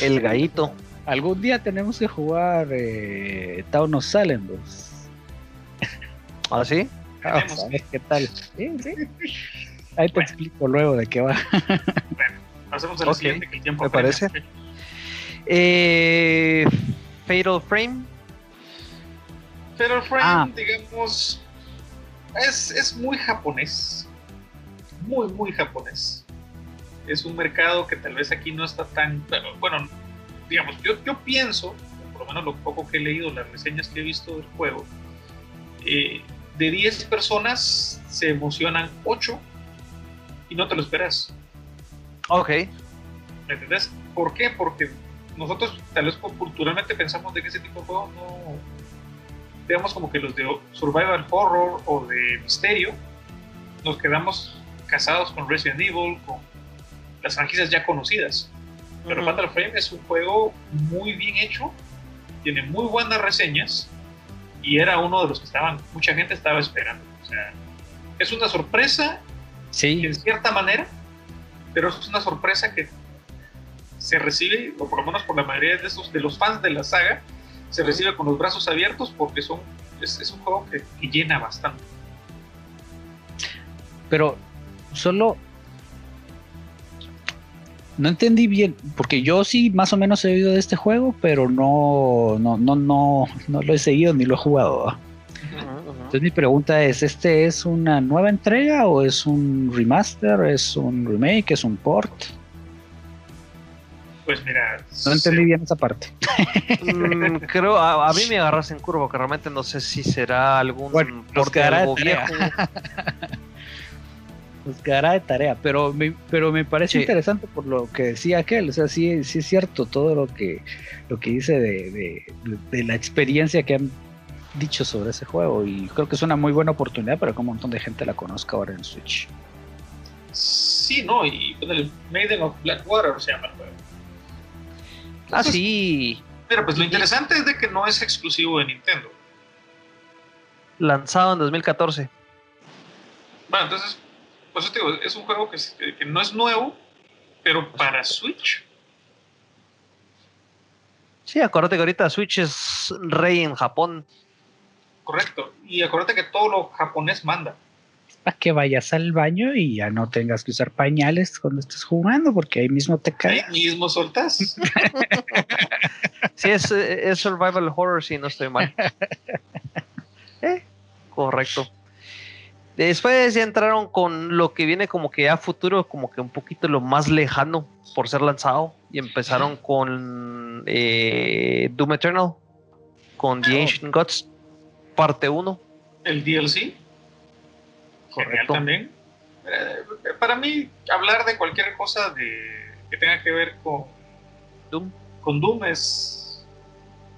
El gallito. Algún día tenemos que jugar eh, Town of Salem, pues. ¿Ah, sí? Vamos Tenemos a ver qué tal. Sí, sí. Ahí te Bueno. explico luego de qué va. Pasemos a la Ok, siguiente que el tiempo me parece. Eh, Fatal Frame. Fatal Frame, ah. digamos, es, es muy japonés. Muy, muy japonés. Es un mercado que tal vez aquí no está tan. Bueno, digamos, yo, yo pienso, por lo menos lo poco que he leído, las reseñas que he visto del juego, eh, de 10 personas se emocionan 8 y no te lo esperas. Ok. ¿Me entendés? ¿Por qué? Porque nosotros tal vez culturalmente pensamos de que ese tipo de juegos no, digamos como que los de survival horror o de misterio, nos quedamos casados con Resident Evil, con las franquicias ya conocidas. Pero Fatal Frame es un juego muy bien hecho, tiene muy buenas reseñas y era uno de los que estaban, mucha gente estaba esperando. O sea, es una sorpresa, sí. en cierta manera, pero es una sorpresa que se recibe, o por lo menos por la mayoría de, esos, de los fans de la saga, se recibe con los brazos abiertos porque son, es, un juego que, llena bastante. Pero solo no entendí bien, porque yo sí más o menos he oído de este juego, pero no, no, no, no, no lo he seguido ni lo he jugado. Entonces mi pregunta es, ¿este es una nueva entrega o es un remaster, es un remake, es un port? Pues mira. No entendí bien esa parte. Mm, creo, a, mí me agarras en curva, que realmente no sé si será algún bueno, nos quedará de tarea. nos quedará de tarea, pero me, pero me parece interesante por lo que decía aquel, o sea, sí, sí es cierto todo lo que, lo que dice de, de, la experiencia que han dicho sobre ese juego y creo que es una muy buena oportunidad para que un montón de gente la conozca ahora en Switch. Sí, no, y el Maiden of Blackwater se llama el juego. Ah, sí. Pero pues lo interesante es de que no es exclusivo de Nintendo. Lanzado en 2014. Bueno, entonces, pues digo, es un juego que, que no es nuevo, pero para Switch. Sí, acuérdate que ahorita Switch es rey en Japón. Correcto. Y acuérdate que todo lo japonés manda para que vayas al baño y ya no tengas que usar pañales cuando estés jugando, porque ahí mismo te caes. Ahí mismo soltas. sí, es, es, survival horror, si no estoy mal. Eh, correcto. Después ya entraron con lo que viene como que a futuro, como que un poquito lo más lejano por ser lanzado. Y empezaron con eh, Doom Eternal, con The oh. Ancient Gods, parte 1. El DLC genial también. Eh, para mí, hablar de cualquier cosa de, que tenga que ver con Doom, con Doom es,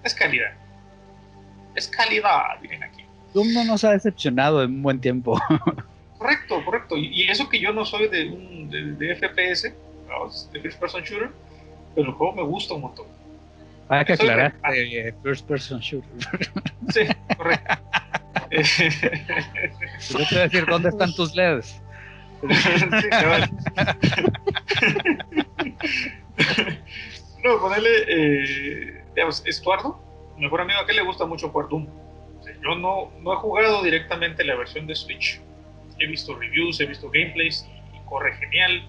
es calidad. Es calidad, miren aquí. Doom no nos ha decepcionado en un buen tiempo. correcto, correcto. Y, eso que yo no soy de, un, de, FPS, de First Person Shooter, pero el juego me gusta un montón. Hay que aclarar, First Person Shooter. Sí, correcto. Yo te voy a decir dónde están tus LEDs. no, ponerle, eh, digamos, Estuardo, mi mejor amigo, a que le gusta mucho jugar Doom. yo no, no he jugado directamente la versión de Switch. He visto reviews, he visto gameplays y, corre genial.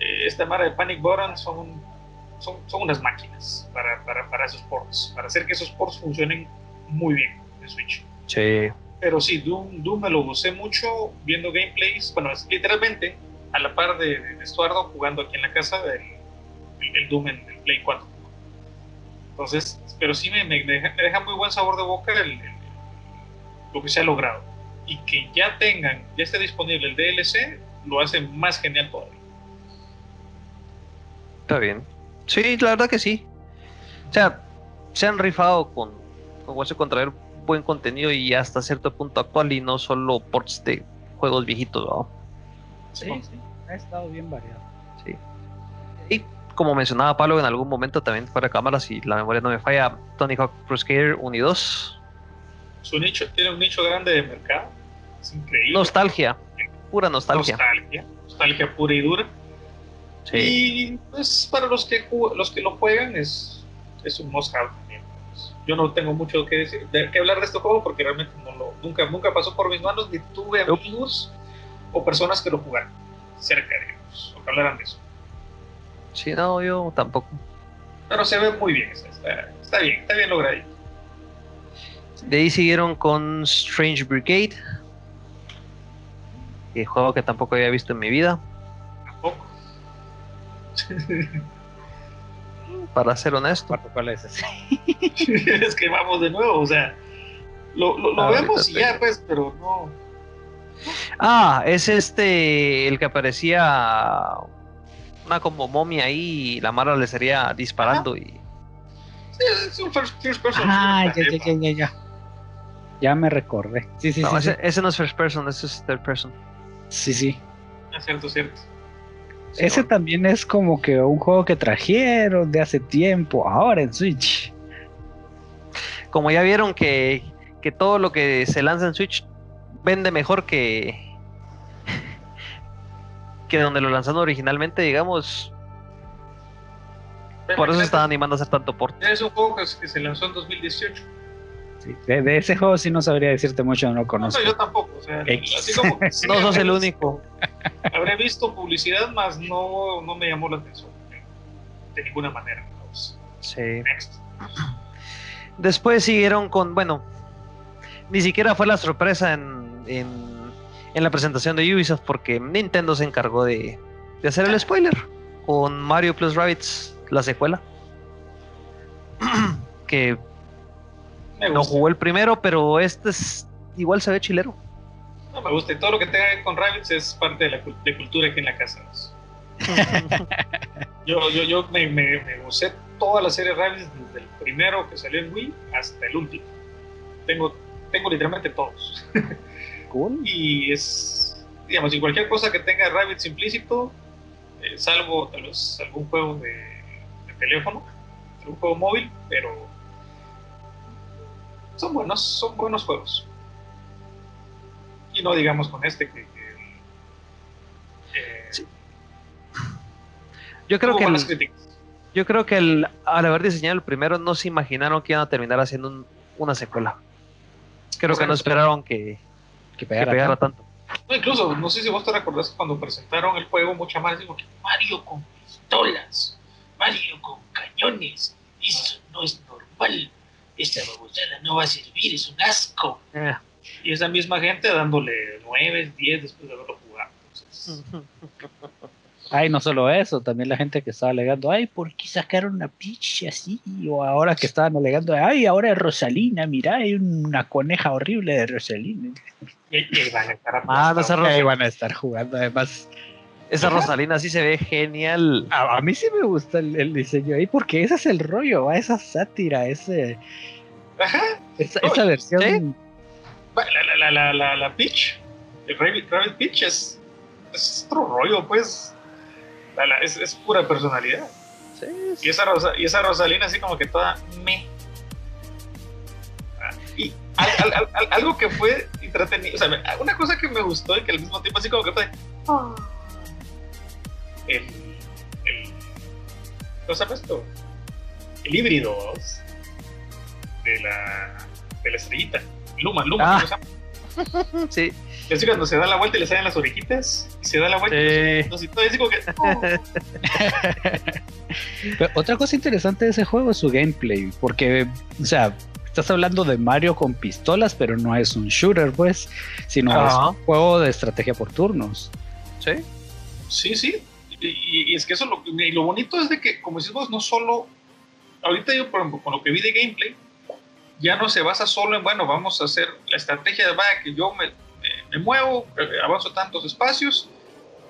Eh, esta mara de Panic Button son, son, son unas máquinas para, para, para, esos ports, para hacer que esos ports funcionen muy bien en Switch. Sí. Pero sí, Doom, Doom me lo gocé mucho viendo gameplays. Bueno, es literalmente a la par de, Estuardo jugando aquí en la casa el, el, Doom en el Play 4. Entonces, pero sí me, me, deja, muy buen sabor de boca el, lo que se ha logrado. Y que ya tengan, ya esté disponible el DLC, lo hace más genial todavía. Está bien. Sí, la verdad que sí. O sea, se han rifado con, con Hueso contra buen contenido y hasta cierto punto actual y no solo ports de juegos viejitos, ¿no? Sí, sí, ha estado bien variado. Sí. Y como mencionaba Pablo en algún momento también fuera de cámara, si la memoria no me falla, Tony Hawk Pro Skater 1 y 2. Su nicho tiene un nicho grande de mercado. Es increíble. Nostalgia, pura nostalgia. Nostalgia, nostalgia pura y dura. Sí. Y pues para los que los que lo juegan es, es un must have yo no tengo mucho que decir, de, que hablar de este juego porque realmente no lo, nunca, nunca pasó por mis manos, ni tuve amigos o personas que lo jugaran cerca de ellos, o que hablaran de eso. Sí, no, yo tampoco. Pero se ve muy bien, está, está bien, está bien logradito. De ahí siguieron con Strange Brigade. Que juego que tampoco había visto en mi vida. Tampoco. Para ser honesto. ¿Cuál es ese? es que vamos de nuevo, o sea, lo, lo, lo Ahorita vemos y ya, pues, pero no. Ah, es este. El que aparecía. Una como momia ahí. Y la Mara le sería disparando. Y Sí, es un first, first person. Ah, ya, ya, ya, ya, ya. Ya me recordé. Sí, sí, no, sí, ese, sí. ese no es first person, ese es third person. Sí, sí. Es cierto, cierto. Sí, Ese no. también es como que un juego que trajeron de hace tiempo, ahora en Switch. Como ya vieron que, que todo lo que se lanza en Switch vende mejor que. que donde lo lanzaron originalmente, digamos. Por eso están animando a hacer tanto port. Es un juego que, que se lanzó en 2018. Sí, De, de ese juego sí no sabría decirte mucho, no lo No, conozco. no, yo tampoco. O sea, X. así como. que sí, No sos el único. Habré visto publicidad, más no, no me llamó la atención. De, ninguna manera. Pues, Sí. next. Después siguieron con, bueno, ni siquiera fue la sorpresa en, en, en la presentación de Ubisoft porque Nintendo se encargó de, de hacer el spoiler con Mario Plus Rabbids, la secuela. que Me no jugó el primero, pero este es igual se ve chilero. No me gusta. Y todo lo que tenga que ver con Rabbits es parte de la de cultura aquí en la casa. Yo, yo, yo me, me, me gocé toda la serie Rabbids desde el primero que salió en Wii hasta el último. Tengo, tengo literalmente todos. Cool. Y es, digamos, y cualquier cosa que tenga Rabbids implícito, eh, salvo tal vez algún juego de, de teléfono, algún juego móvil, pero son buenos, son buenos juegos. Y no digamos con este que, que, eh, Sí. Yo creo que el- yo creo que el- al haber diseñado el primero no se imaginaron que iban a terminar haciendo un- una secuela. Creo que no esperaron que, Que que pegara, pegara tanto. tanto. No, incluso, no sé si vos te recordás cuando presentaron el juego, mucha más digo que Mario con pistolas, Mario con cañones, eso no es normal, esta babosada no va a servir, es un asco. Eh. Y esa misma gente dándole 9, 10 después de haberlo jugado. Entonces, Ay, no solo eso, también la gente que estaba alegando, ay, ¿por qué sacaron una Peach así? O ahora que estaban alegando, ay, ahora es Rosalina, mira, hay una coneja horrible de Rosalina. y, y van a estar Ah, no se aplastados. Ahí van a estar jugando, además. Esa Rosalina sí se ve genial. A, a mí sí me gusta el, el diseño ahí, porque ese es el rollo, ¿va? esa sátira, ese, Ajá. esa, No, esa versión. ¿sí? La, la, la, la, la, la Peach, el Rabbit, Rabbit Peach es, es otro rollo, pues. La- la- es, es pura personalidad. Sí, Y esa, Rosa, y esa Rosalina así como que toda me. Ah, Y al- al- al- al- algo que fue entretenido, o sea, una cosa que me gustó y que al mismo tiempo así como que fue... ah, El... el ¿Cómo se llama esto? El híbrido de la, de la estrellita. Luma, Luma. Ah. ¿cómo se llama? sí. Es cuando se da la vuelta y le salen las orejitas y se da la vuelta Sí. y todo, así como que... oh. Pero otra cosa interesante de ese juego es su gameplay, porque, o sea, estás hablando de Mario con pistolas, pero no es un shooter, pues, sino es un juego de estrategia por turnos. Sí. Sí, sí. Y, y- es que eso lo, y lo bonito es de que, como decís vos, no solo. Ahorita yo, por ejemplo, con lo que vi de gameplay, ya no se basa solo en, bueno, vamos a hacer la estrategia de, vaya, que yo me, me- me muevo, eh, avanzo tantos espacios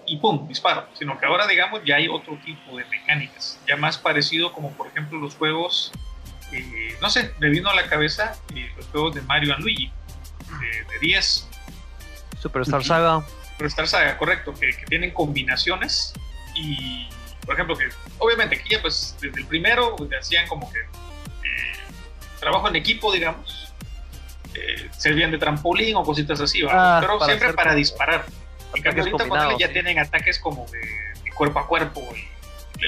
y pum, disparo. Sino que ahora, digamos, ya hay otro tipo de mecánicas, ya más parecido como, por ejemplo, los juegos, eh, no sé, me vino a la cabeza eh, los juegos de Mario and Luigi, de, de 10. Superstar. Saga. Pero Star Saga, correcto, que, que tienen combinaciones y, por ejemplo, que obviamente aquí ya pues desde el primero pues, hacían como que eh, trabajo en equipo, digamos, eh, servían de trampolín o cositas así. Ah, pero para siempre para disparar. En cambio, ahorita ya sí. tienen ataques como de, de cuerpo a cuerpo y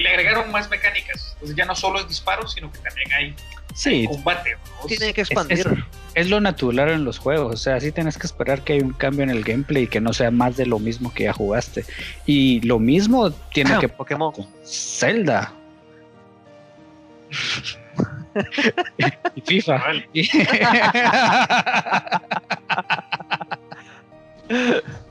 le, agregaron más mecánicas. Entonces ya no solo es disparo, sino que también hay Sí, combate. ¿no? Tienen que es- expandir. es lo natural en los juegos, o sea, sí tienes que esperar que haya un cambio en el gameplay y que no sea más de lo mismo que ya jugaste. Y lo mismo tiene que Pokémon. con Zelda. y FIFA.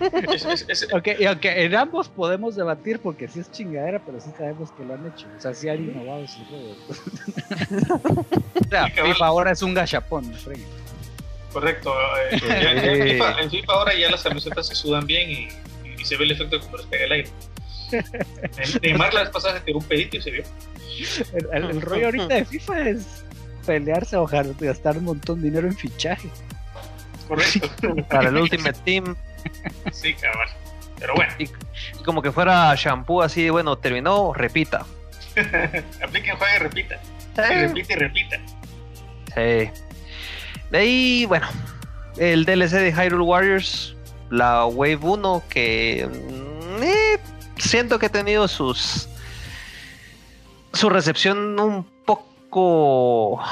Vale. Y- Es- es- es- Ok, y aunque en ambos podemos debatir porque sí es chingadera, pero sí sabemos que lo han hecho. O sea, sí han innovado sus juegos. o sea. FIFA ahora es un gachapón, fregues. correcto. eh, ya- ya en, FIFA, en FIFA ahora ya las camisetas se sudan bien y, y se ve el efecto de cuando les pega el aire. Ne- Neymar la vez pasada se tiró un pedito y se vio. El, el- el rollo ahorita de FIFA es pelearse o gastar un montón de dinero en fichaje. Correcto. Para el Ultimate Team. Sí, cabal. Pero bueno, Y como que fuera shampoo así, bueno, terminó, repita. apliquen, juegue y repita. Y repita y repita. Sí. De ahí, bueno, el DLC de Hyrule Warriors, la Wave 1, que mm, eh, siento que ha tenido sus. su recepción un poco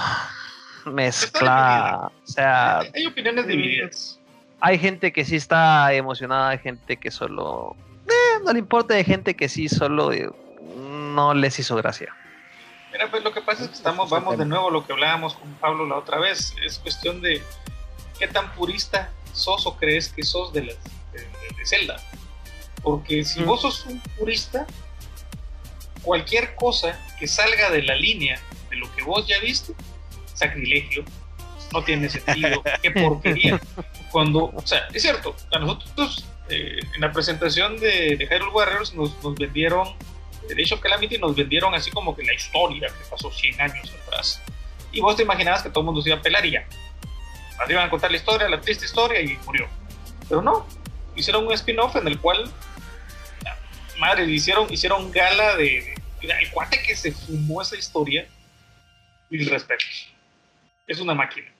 mezclada. O sea, hay opiniones divididas. Hay gente que sí está emocionada, hay gente que solo. eh, no le importa, hay gente que sí solo eh, no les hizo gracia. Mira, pues lo que pasa es que estamos, vamos de nuevo a lo que hablábamos con Pablo la otra vez. Es cuestión de qué tan purista sos o crees que sos de, las, de, de- de Zelda. Porque si Mm. vos sos un purista, cualquier cosa que salga de la línea de lo que vos ya viste, sacrilegio, no tiene sentido, qué porquería. Cuando, o sea, es cierto, a nosotros eh, en la presentación de, de Hyrule Warriors nos, nos vendieron, de of Calamity nos vendieron así como que la historia que pasó 100 años atrás. Y vos te imaginabas que todo el mundo se iba a pelar y ya. Así iban a contar la historia, la triste historia y murió. Pero no, hicieron un spin-off en el cual, madre, hicieron, hicieron gala de, de- el cuate que se fumó esa historia, mil respetos. Es una máquina.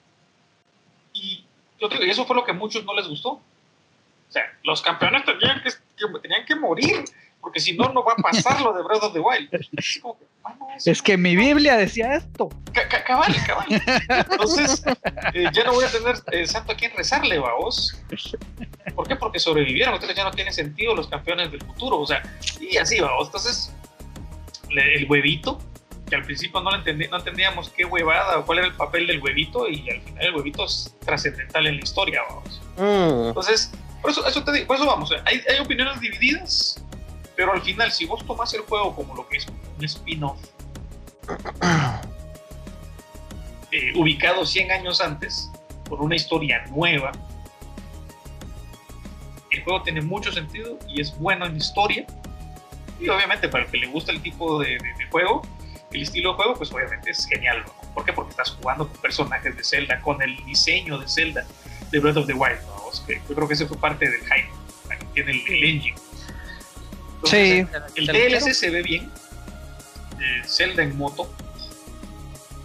Y yo digo, y eso fue lo que a muchos no les gustó. O sea, los campeones tenían que, que- tenían que morir, porque si no, no va a pasar lo de Breath of the Wild. Es como que, mano, eso Es que mi Biblia decía esto. Ca- ca- cabal, cabal. Entonces, eh, ya no voy a tener eh, santo a quien rezarle, vos. ¿Por qué? Porque sobrevivieron, entonces ya no tiene sentido los campeones del futuro, o sea, y así, vamos. Entonces, el huevito, que al principio no, entendíamos qué huevada o cuál era el papel del huevito, y al final el huevito es trascendental en la historia, vamos. Entonces, por eso, eso te digo, por eso vamos, eh, hay, hay opiniones divididas, pero al final, si vos tomás el juego como lo que es un spin-off, eh, ubicado 100 años antes, con una historia nueva, el juego tiene mucho sentido y es bueno en historia. Y obviamente para el que le gusta el tipo de, de- de juego, el estilo de juego, pues obviamente es genial. ¿no? ¿Por qué? Porque estás jugando con personajes de Zelda, con el diseño de Zelda de Breath of the Wild. ¿no? Yo creo que ese fue parte del hype, que tiene el, el engine. Sí. El DLC se ve bien. eh, Zelda en moto.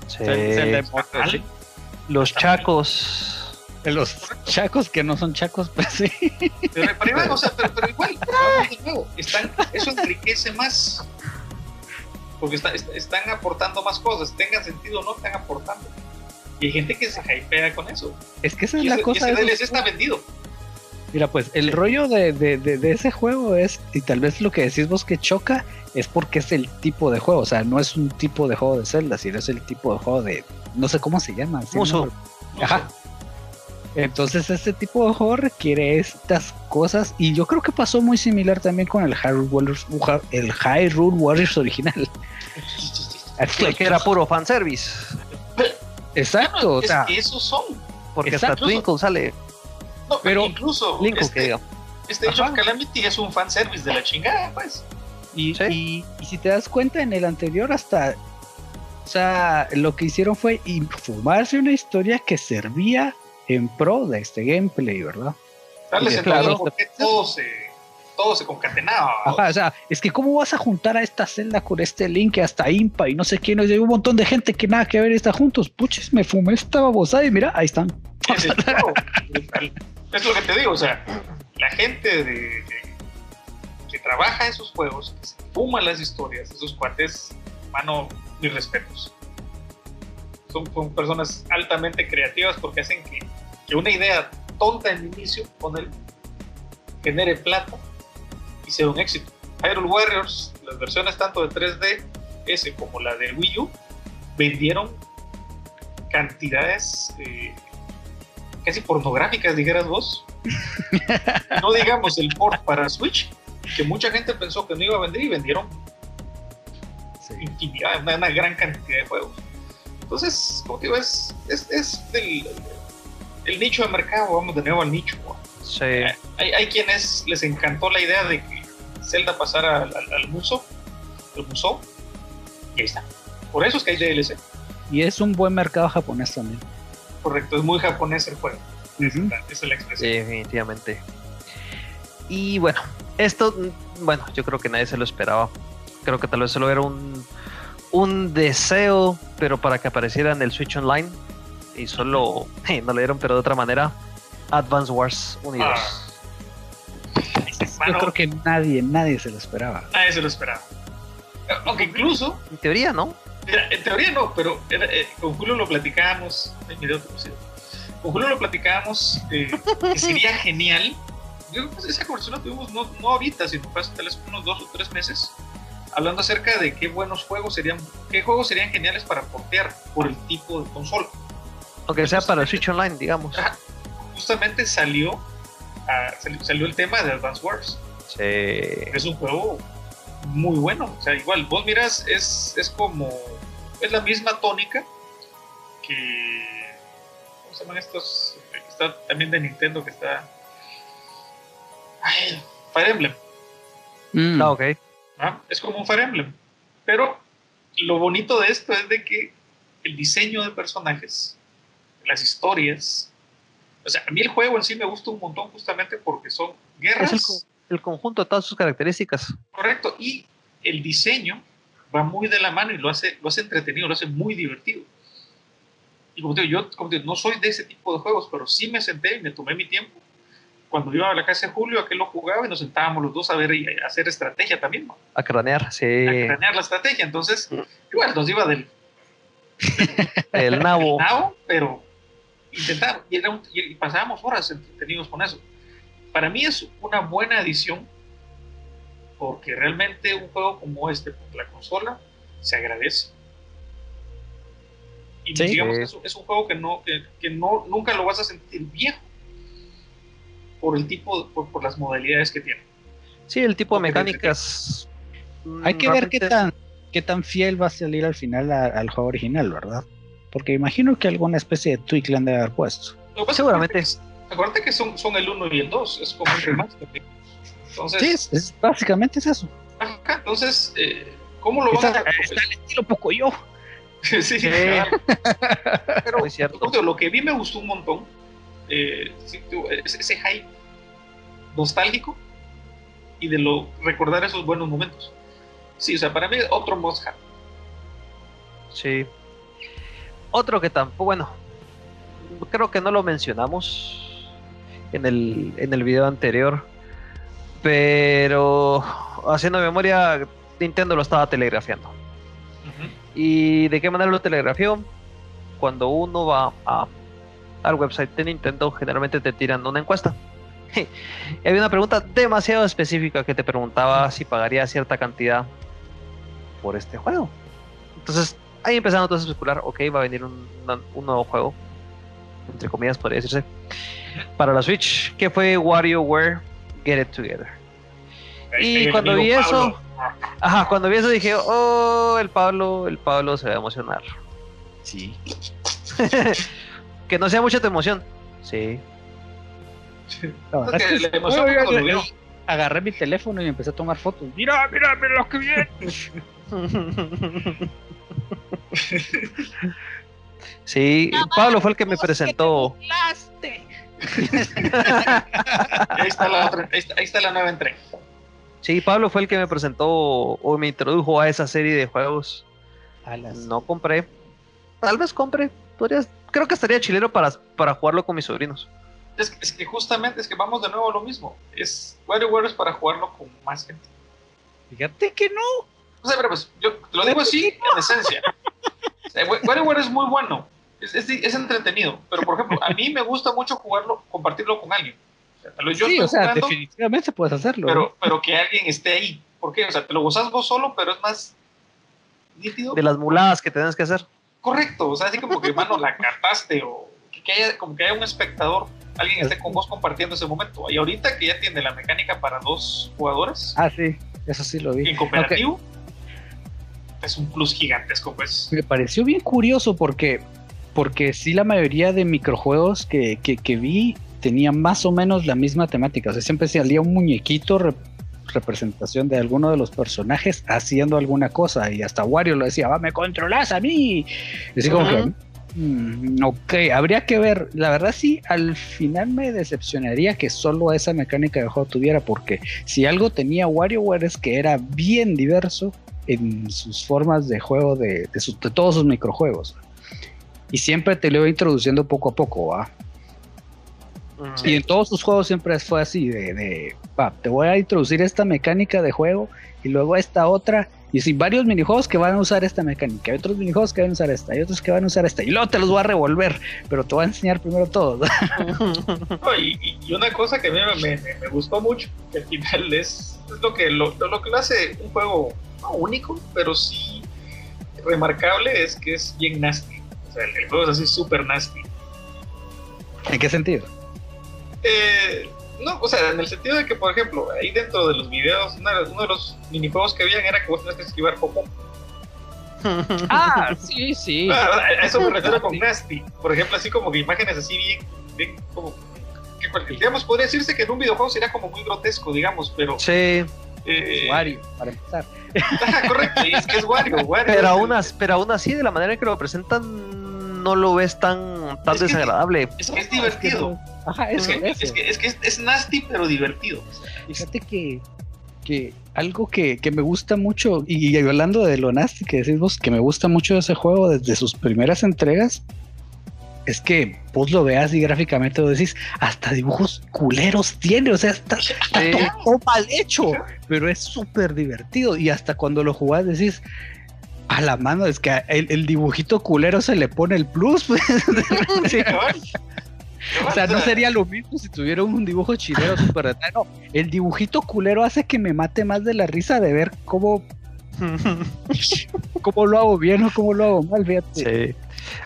Sí. Zelda en moto, sí. Los chacos. De los chacos que no son chacos, pues sí. Pero, pero o sea, pero, pero igual, vamos de nuevo, están, eso enriquece más. Porque está- est- están aportando más cosas, tengan sentido o no, están aportando. Y hay gente que se hypea con eso. Es que esa es Y la ese, y cosa. ese DLC está vendido. Mira, pues el rollo de, de- de- de ese juego es, y tal vez lo que decís vos que choca, es porque es el tipo de juego. O sea, no es un tipo de juego de Zelda, sino es el tipo de juego de. No sé cómo se llama. ¿sí? Muso. Ajá. Entonces, este tipo de juego requiere estas cosas. Y yo creo que pasó muy similar también con el Hyrule Warriors, el Hyrule Warriors original. Que era puro fanservice. Exacto, o es sea, que esos son. Porque Exacto. hasta Twinkle sale. No, Pero- incluso que este, diga. este Age of. Calamity es un fanservice de la chingada, pues. Y, Sí. y- y si te das cuenta, en el anterior hasta. O sea, lo que hicieron fue in- fumarse una historia que servía en pro de este gameplay, ¿verdad? Darle sentido claro. porque todo se, todo se concatenaba. Ajá, o sea, es que cómo vas a juntar a esta celda con este link hasta Impa y no sé quién, hay un montón de gente que nada que ver está juntos. Puches, me fumé esta babosada y mira, ahí están. Es el. Es lo que te digo, o sea, la gente de, de- que trabaja en esos juegos, que se fuma las historias, esos cuates, mano, mis respetos. Son, son personas altamente creativas porque hacen que, que una idea tonta en el inicio, con él, genere plata y sea un éxito. Hyrule Warriors, las versiones tanto de 3D, ese como la de Wii U, vendieron cantidades eh, casi pornográficas, dijeras vos. no digamos el port para Switch, que mucha gente pensó que no iba a vender y vendieron infinidad, una, una, gran cantidad de juegos. Entonces, como digo, es, es, es del, el nicho de mercado, vamos de nuevo al nicho. Sí. Eh, hay, hay, quienes les encantó la idea de que Zelda pasara al, al, al muso, el muso, y ahí está. Por eso es que hay DLC. Y es un buen mercado japonés también. Correcto, es muy japonés el juego. Uh -huh. Esa es la expresión. Sí, definitivamente. Y bueno, esto, bueno, yo creo que nadie se lo esperaba. Creo que tal vez solo era un, un deseo, pero para que apareciera en el Switch Online. Y solo eh, no le dieron, pero de otra manera. Advance Wars 1 y 2. Ah. Yo creo que nadie, nadie se lo esperaba. Nadie se lo esperaba. Aunque incluso. En teoría, ¿no? Mira, en teoría no, pero era, eh, con Julio lo platicábamos. En video, con Julio lo platicábamos eh, que sería genial. Yo creo que esa conversación la tuvimos no, no ahorita, sino hace tal vez unos dos o tres meses, hablando acerca de qué buenos juegos serían, qué juegos serían geniales para portear por el tipo de consola. Aunque sea para Switch Online, digamos. Justamente salió, uh, salió, salió el tema de Advance Wars. Sí. Es un juego muy bueno. O sea, igual, vos miras, es, es como. Es la misma tónica que. ¿Cómo se llaman estos? Está también de Nintendo que está. Ay, Fire Emblem. Mm. Ah, ok. ¿Ah? Es como un Fire Emblem. Pero lo bonito de esto es de que el diseño de personajes, las historias. O sea, a mí el juego en sí me gusta un montón justamente porque son guerras. Es el, el conjunto de todas sus características. Correcto. Y el diseño va muy de la mano y lo hace, lo hace entretenido, lo hace muy divertido. Y como te digo, yo como te digo, no soy de ese tipo de juegos, pero sí me senté y me tomé mi tiempo. Cuando iba a la casa de Julio, aquel lo jugaba y nos sentábamos los dos a ver y a hacer estrategia también. ¿no? A cranear, sí. A cranear la estrategia. Entonces, igual nos iba del. del nabo. Del nabo, pero intentaron. Y, era un, y pasábamos horas entretenidos con eso. Para mí es una buena edición porque realmente un juego como este, la consola, se agradece. Y sí, digamos que es, es, un juego que, no, que, que, no, nunca lo vas a sentir viejo por el tipo, por, por las modalidades que tiene. Sí, el tipo de mecánicas. Hay que ver qué tan, qué tan fiel va a salir al final a, al juego original, ¿verdad? Porque imagino que alguna especie de tweak le han de haber puesto. Seguramente. Acuérdate que son, son el 1 y el 2, es como un remaster. Entonces, sí, es, es, básicamente es eso. Ajá, entonces, eh, ¿cómo lo está, van a Está el estilo poco yo. sí, sí. Claro. Pero es cierto. lo que vi me gustó un montón. Eh, ese hype nostálgico y de lo recordar esos buenos momentos. Sí, o sea, para mí otro have. Sí. Otro que tampoco, bueno, creo que no lo mencionamos en el, en el video anterior, pero haciendo memoria, Nintendo lo estaba telegrafiando. Uh -huh. ¿Y de qué manera lo telegrafió? Cuando uno va a, al website de Nintendo, generalmente te tiran una encuesta. y había una pregunta demasiado específica que te preguntaba si pagaría cierta cantidad por este juego. Entonces, ahí empezaron todos a especular, ok, va a venir un, un nuevo juego, entre comillas podría decirse, para la Switch, que fue WarioWare Get It Together. Y cuando vi eso, ajá, cuando vi eso dije, oh, el Pablo, el Pablo se va a emocionar. Sí. que no sea mucha tu emoción. Sí. Que la emoción Oiga, cuando yo-. Agarré mi teléfono y empecé a tomar fotos. Mira, mira, mira lo que viene. sí, Pablo fue el que me presentó. Ahí está la otra, ahí está, ahí está la nueva entrega. Sí, Pablo fue el que me presentó o me introdujo a esa serie de juegos. Alas. No compré. Tal vez compre. Podrías, creo que estaría chilero para, para jugarlo con mis sobrinos. Es, que- es que justamente es que vamos de nuevo a lo mismo. Es WarioWare es para jugarlo con más gente. Fíjate que no. O sea, pero pues yo te lo digo así en esencia. O sea, Wa- WarioWare es muy bueno. Es, es, es entretenido. Pero por ejemplo, a mí me gusta mucho jugarlo, compartirlo con alguien. O sea, yo sí, o sea, jugando, definitivamente puedes hacerlo. pero, pero que alguien esté ahí. ¿Por qué? O sea, te lo gozas vos solo, pero es más nítido. De las muladas que tenés que hacer. Correcto, o sea, así como que, mano, la cataste o que haya, como que haya un espectador, alguien esté con vos compartiendo ese momento. Y ahorita que ya tiene la mecánica para dos jugadores. Ah, sí, eso sí lo vi. En cooperativo. Es un plus gigantesco, pues. Me pareció bien curioso porque, porque sí la mayoría de microjuegos que, que, que vi tenían más o menos la misma temática. O sea, siempre salía un muñequito representación de alguno de los personajes haciendo alguna cosa y hasta Wario lo decía, va, me controlas a mí. Y así como que, mm, ok, habría que ver, la verdad sí, al final me decepcionaría que solo esa mecánica de juego tuviera, porque si algo tenía WarioWare es que era bien diverso en sus formas de juego de, de, todos sus microjuegos. Y siempre te lo iba introduciendo poco a poco, ¿va? Y en todos sus juegos siempre fue así, de, de te voy a introducir esta mecánica de juego y luego esta otra. Y sin varios minijuegos que van a usar esta mecánica, hay otros minijuegos que van a usar esta, hay otros que van a usar esta, y luego te los voy a revolver, pero te voy a enseñar primero todos. y, una cosa que a mí me, gustó mucho, que al final es, lo, que, lo, que lo hace un juego no único, pero sí remarcable, es que es bien nasty. O sea, el, juego es así súper nasty. ¿En qué sentido? Eh, no, o sea, en el sentido de que, por ejemplo, ahí dentro de los videos, uno de los minijuegos que habían era que vos tenías que esquivar popó. ah, sí, sí. Ah, a eso me refiero con Nasty. Por ejemplo, así como que imágenes así bien, bien como. Que, digamos, podría decirse que en un videojuego sería como muy grotesco, digamos, pero. Sí. Eh, Wario, para empezar. correcto, es que es Wario. Wario pero, aún, pero aún así, de la manera en que lo presentan, no lo ves tan, tan desagradable. es, es divertido. Ajá, es, que, es, que, es, nasty, pero divertido. Fíjate que, que algo que, que, me gusta mucho, y, hablando de lo nasty que decís vos, que me gusta mucho ese juego desde sus primeras entregas, es que vos lo veas y gráficamente lo decís, hasta dibujos culeros tiene, o sea, está, todo mal hecho, pero es súper divertido. Y hasta cuando lo jugás decís, a la mano, es que el, dibujito culero se le pone el plus. Pues. O sea, no sería lo mismo si tuviera un dibujo chilero super No, el dibujito culero hace que me mate más de la risa de ver cómo. cómo lo hago bien o cómo lo hago mal, fíjate. Sí.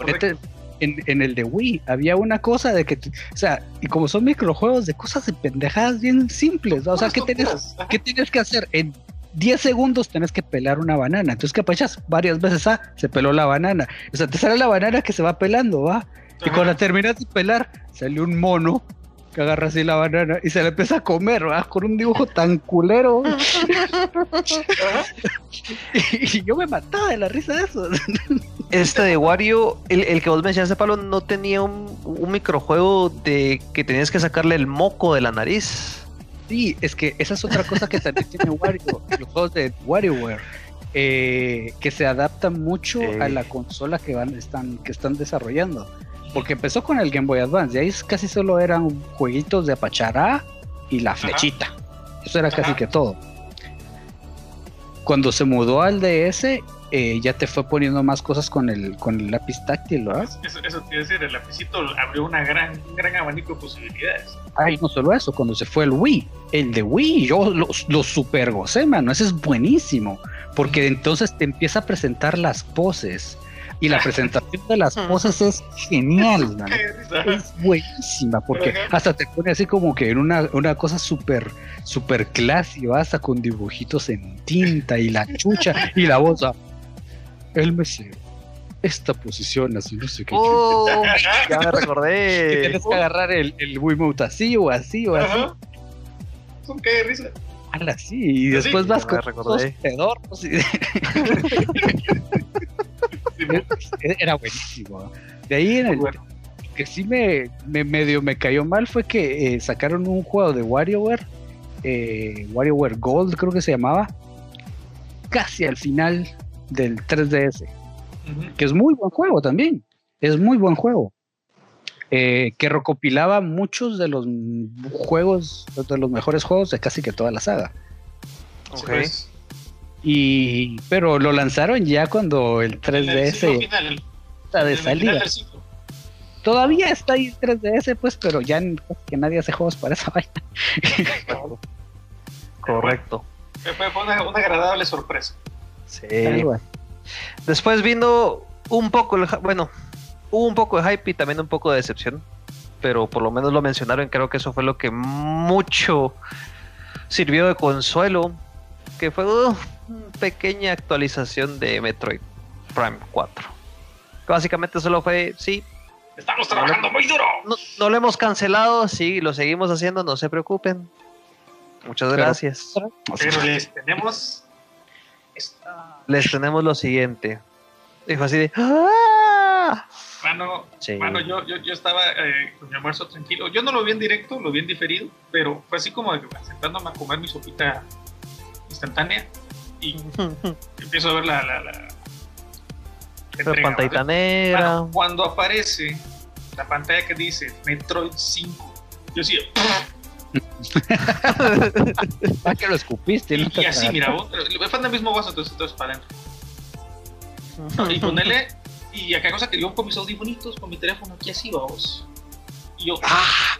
Este, en, el de Wii había una cosa de que, o sea, y como son microjuegos de cosas de pendejadas bien simples, o sea, ¿qué tienes, ¿qué tienes que hacer? En 10 segundos tenés que pelar una banana. Entonces, ¿qué apachas? Varias veces, ah, se peló la banana. O sea, te sale la banana que se va pelando, ¿va? Y cuando terminas de pelar, sale un mono que agarra así la banana y se le empieza a comer, ¿verdad? Con un dibujo tan culero. y, yo me mataba de la risa de eso. este de Wario, el, que vos mencionaste, Pablo, no tenía un, microjuego de que tenías que sacarle el moco de la nariz. Sí, es que esa es otra cosa que también tiene Wario, los juegos de WarioWare. Eh, que se adaptan mucho a la consola que van están que están desarrollando porque empezó con el Game Boy Advance, y ahí casi solo eran jueguitos de apachará y la flechita. Eso era casi que todo. Cuando se mudó al DS, eh, ya te fue poniendo más cosas con el, con el lápiz táctil, ¿verdad? Eso, eso quiere decir, el lapicito abrió una gran, un gran abanico de posibilidades. Ay, no solo eso, cuando se fue el Wii, el de Wii, yo lo, lo super gocé, mano, ese es buenísimo, porque entonces te empieza a presentar las poses, y la presentación de las cosas es genial, es buenísima, porque hasta te pone así como que en una, una cosa súper, súper clásica, hasta con dibujitos en tinta y la chucha y la voz. Él me sé esta posición así, no sé qué. Oh, ya me recordé. tienes que agarrar el, el Wiimote así o así o así. Son qué risa. así, y después vas con los pedorros y... Era buenísimo. De ahí en el que sí me, medio me cayó mal fue que eh, sacaron un juego de WarioWare, eh, WarioWare Gold creo que se llamaba, casi al final del 3DS, que es muy buen juego también, es muy buen juego. Eh, que recopilaba muchos de los juegos, de los mejores juegos de casi que toda la saga. Okay. Y, pero lo lanzaron ya cuando el 3DS está de salida. Todavía está ahí el 3DS, pues, pero ya que nadie hace juegos para esa vaina. Correcto. Fue una, una agradable sorpresa. Sí. Después vino un poco, el bueno, hubo un poco de hype y también un poco de decepción, pero por lo menos lo mencionaron, creo que eso fue lo que mucho sirvió de consuelo, que fue una pequeña actualización de Metroid Prime 4. Básicamente solo fue, sí, Estamos trabajando muy duro. no, no lo hemos cancelado, sí, lo seguimos haciendo, no se preocupen. Muchas Pero- gracias. Pero les tenemos. esta- Les tenemos lo siguiente. Dijo así de... "¡Ah!". Mano, Sí. mano yo, yo, yo estaba eh, con mi almuerzo tranquilo. Yo no lo vi en directo, lo vi en diferido, pero fue así como de que sentándome a comer mi sopita instantánea y empiezo a ver la. la, la, la Pero entrega, pantallita ¿vale? negra. Cuando aparece la pantalla que dice Metroid 5, yo sí, ah, que lo escupiste, y, y así, mira, vos, eh, fue en el mismo vaso, entonces, entonces para adentro. Y ponele, y acá cosa que yo con mis audífonitos, con mi teléfono aquí así, vamos. Y yo, ¡ah!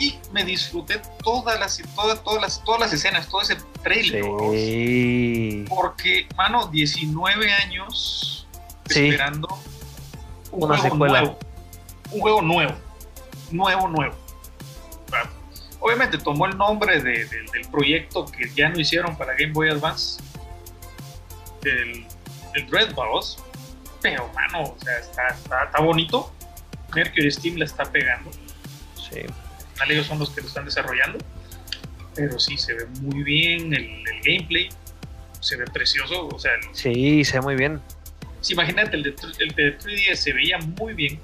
Y me disfruté todas las, todas, todas las, todas las escenas, todo ese trailer. Sí. Porque, mano, 19 años Sí. esperando un Una juego secuela. nuevo. Un juego nuevo. Nuevo, nuevo. Va. Obviamente tomó el nombre de- de- del proyecto que ya no hicieron para Game Boy Advance. El, el Dread Balls. Pero, mano, o sea, está, está, está bonito. Mercury Steam la está pegando. Sí. Al final ellos son los que lo están desarrollando. Pero sí, se ve muy bien el, el gameplay. Se ve precioso. O sea, el- Sí, se ve muy bien. Sí, imagínate, el de, el de 3DS se veía muy bien,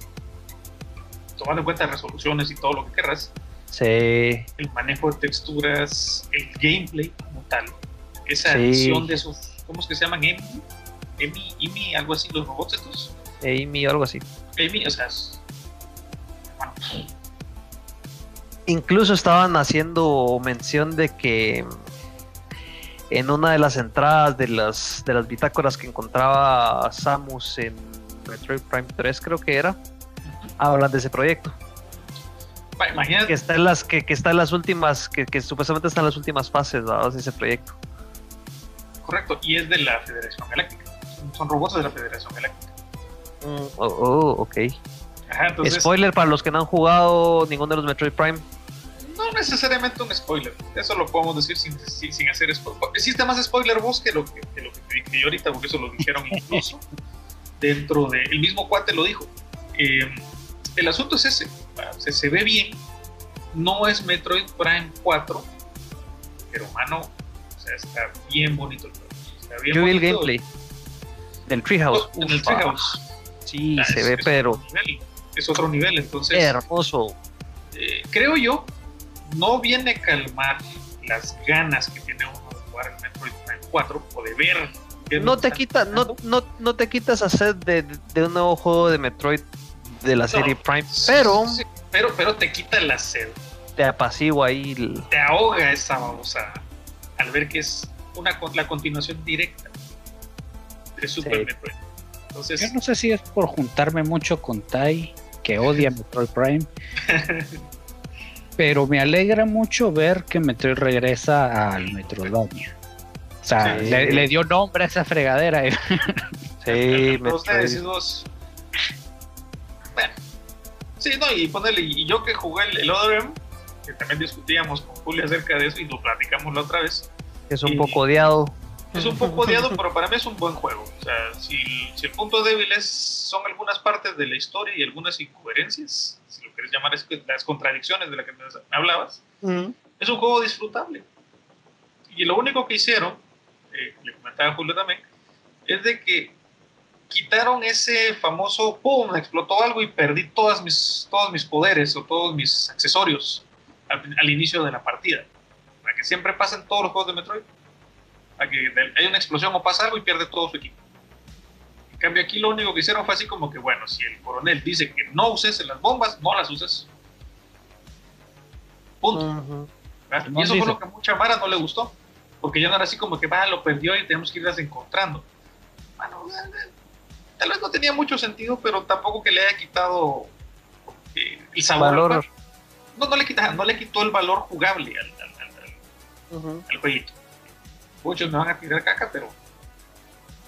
tomando en cuenta resoluciones y todo lo que querrás, Sí. el manejo de texturas, el gameplay como tal, esa Sí. adición de esos, ¿cómo es que se llaman? Emi, Emi, Emi, algo así, los robots estos. Amy o algo así. Emi, o sea, Incluso estaban haciendo mención de que en una de las entradas de las de las bitácoras que encontraba Samus en Metroid Prime 3 creo que era, hablan de ese proyecto. va, Que imagínate, está en las, que, que está en las últimas, que, que supuestamente está en las últimas fases ¿verdad? de ese proyecto. correcto, y es de la Federación Galáctica, son, robots de la Federación Galáctica. Oh, oh, ok. Ajá, entonces, Spoiler para los que no han jugado ninguno de los Metroid Prime. No necesariamente un spoiler, eso lo podemos decir sin, sin, sin hacer spoiler. Existe más spoiler vos que lo que, que lo que te dije yo ahorita, porque eso lo dijeron incluso dentro de. El mismo cuate lo dijo. Eh, el asunto es ese: o sea, se ve bien, no es Metroid Prime 4, pero mano, o sea, está bien bonito el juego. Está bien Yo vi el gameplay del Treehouse. En el. Treehouse. Sí, Ah, se es- ve, es pero otro nivel, es otro nivel, entonces. hermoso. eh, creo yo, no viene a calmar las ganas que tiene uno de jugar el Metroid Prime 4 o de ver. No que te quita, no, no, no te quitas a sed de, de un nuevo juego de Metroid de la No. serie Prime, pero Sí, pero, pero te quita la sed, te apacigua ahí. el- te ahoga esa babosa al ver que es una, la continuación directa de Super Sí. Metroid. Entonces, Yo no sé si es por juntarme mucho con Tai, que odia Metroid Prime. pero me alegra mucho ver que Metroid regresa al Metroidvania. O sea, Sí. le, le dio nombre a esa fregadera. Sí, Pero ustedes y Metroid. dos. Bueno, sí, no, y ponerle, y yo que jugué el, el Other M, que también discutíamos con Julio acerca de eso y lo platicamos la otra vez. Es un y- poco odiado. Es un poco odiado, pero para mí es un buen juego. O sea, si, si el punto débil es, son algunas partes de la historia y algunas incoherencias, quieres llamar es las contradicciones de las que me hablabas, es un juego disfrutable. Y lo único que hicieron, eh, le comentaba a Julio también, es de que quitaron ese famoso ¡pum! explotó algo y perdí todas mis, todos mis poderes o todos mis accesorios al, al inicio de la partida. Para que siempre pasen todos los juegos de Metroid. Para que hay una explosión o pasa algo y pierde todo su equipo. Cambio, aquí lo único que hicieron fue así como que, bueno, si el coronel dice que no uses las bombas, no las uses. Punto. ¿verdad? No Y eso fue dice. lo que a mucha Mara no le gustó. Porque ya no era así como que, va, lo perdió y tenemos que irlas encontrando. Bueno, tal vez no tenía mucho sentido, pero tampoco que le haya quitado eh, el sabor. al Valor. No, no le, quita, no le quitó el valor jugable al, al, al- al- Ujú. al jueguito. Muchos me van a tirar caca, pero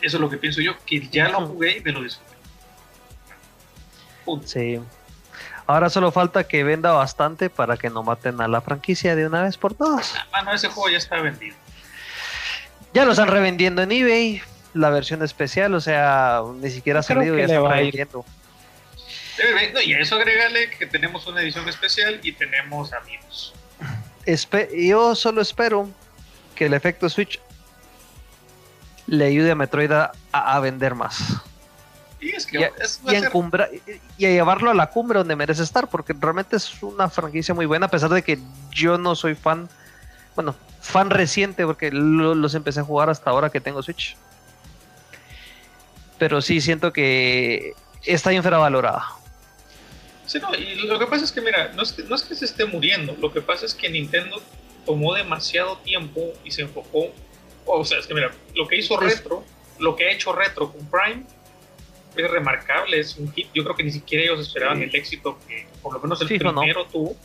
Eso es lo que pienso yo, que ya lo jugué y me lo disfruté. Punto. Sí. Ahora solo falta que venda bastante para que no maten a la franquicia de una vez por todas. Ah, Mano, ese juego ya está vendido. Ya lo están revendiendo en eBay, la versión especial, o sea, ni siquiera ha salido que y ya están revendiendo. No, y a eso agrégale que tenemos una edición especial y tenemos amigos. Espe- yo solo espero que el efecto Switch le ayude a Metroid a, a vender más. Y es que Y a, es- y y llevarlo a la cumbre donde merece estar, porque realmente es una franquicia muy buena, a pesar de que yo no soy fan, bueno, fan reciente, porque lo- los empecé a jugar hasta ahora que tengo Switch. Pero sí siento que está infravalorada. Sí, no, y lo que pasa es que, mira, no es que, no es que se esté muriendo, lo que pasa es que Nintendo tomó demasiado tiempo y se enfocó. O sea, es que, mira, lo que hizo Retro, lo que ha hecho Retro con Prime, es remarcable, es un hit. Yo creo que ni siquiera ellos esperaban Sí. el éxito que, por lo menos el no. primero tuvo,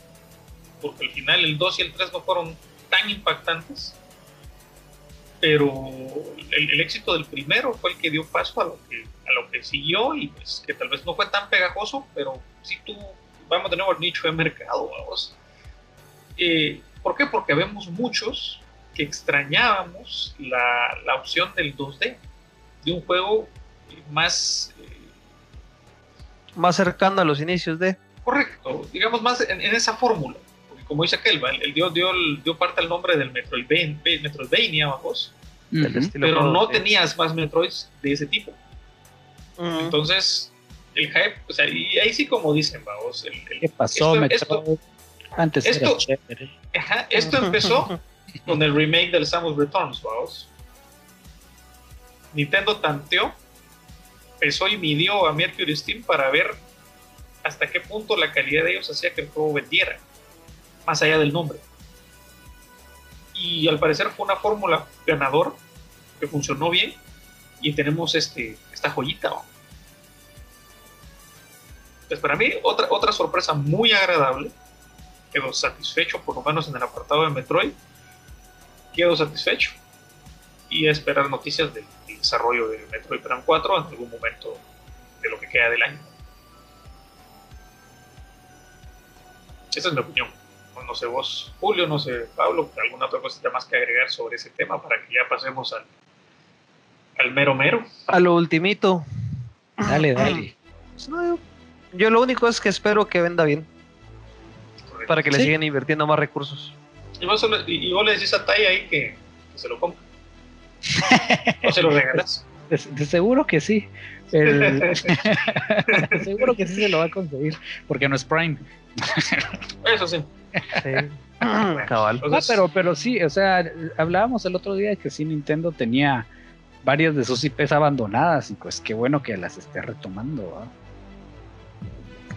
porque al final el 2 y el 3 no fueron tan impactantes. Pero el, el éxito del primero fue el que dio paso a lo que, a lo que siguió y pues que tal vez no fue tan pegajoso, pero sí tuvo, vamos de nuevo al nicho de mercado, vamos. Eh, ¿Por qué? Porque vemos muchos que extrañábamos la, la opción del 2D, de un juego más eh, Más cercano a los inicios de... correcto, digamos más en, en esa fórmula. Porque como dice aquel, ¿va? él dio, dio, dio parte al nombre del Metroidvania, Metroidvania vamos, del Ujú. estilo pero no tenías más Metroids de ese tipo. Ujú. Entonces, el hype, o sea, y ahí sí como dicen, vamos, el, el- ¿Qué pasó, esto- Metroid? Antes esto- era chévere. ajá, esto empezó con el remake del Samus Returns, vamos. Nintendo tanteó, pesó y midió a Mercury Steam para ver hasta qué punto la calidad de ellos hacía que el juego vendiera, más allá del nombre. Y al parecer fue una fórmula ganador que funcionó bien y tenemos este, esta joyita. ¿no? Pues para mí, otra, otra sorpresa muy agradable. Quedo satisfecho, por lo menos en el apartado de Metroid. Quedo satisfecho. Y a esperar noticias del, del desarrollo de Metroid Prime 4 en algún momento de lo que queda del año. Esa es mi opinión. No, no sé vos, Julio, no sé, Pablo, alguna otra cosita más que agregar sobre ese tema para que ya pasemos al, al mero mero. A lo ultimito. Dale, dale. No, yo lo único es que espero que venda bien, para que le Sí. sigan invirtiendo más recursos. Y vos, solo- y- y vos le decís a Tai ahí que, que se lo compre. o se lo regalas. De, de seguro que sí. El- de seguro que sí se lo va a conseguir. Porque no es Prime. Eso sí. Sí. Cabal. No, Entonces, pero, pero sí, o sea, hablábamos el otro día de que sí Nintendo tenía varias de sus IPs abandonadas y pues qué bueno que las esté retomando.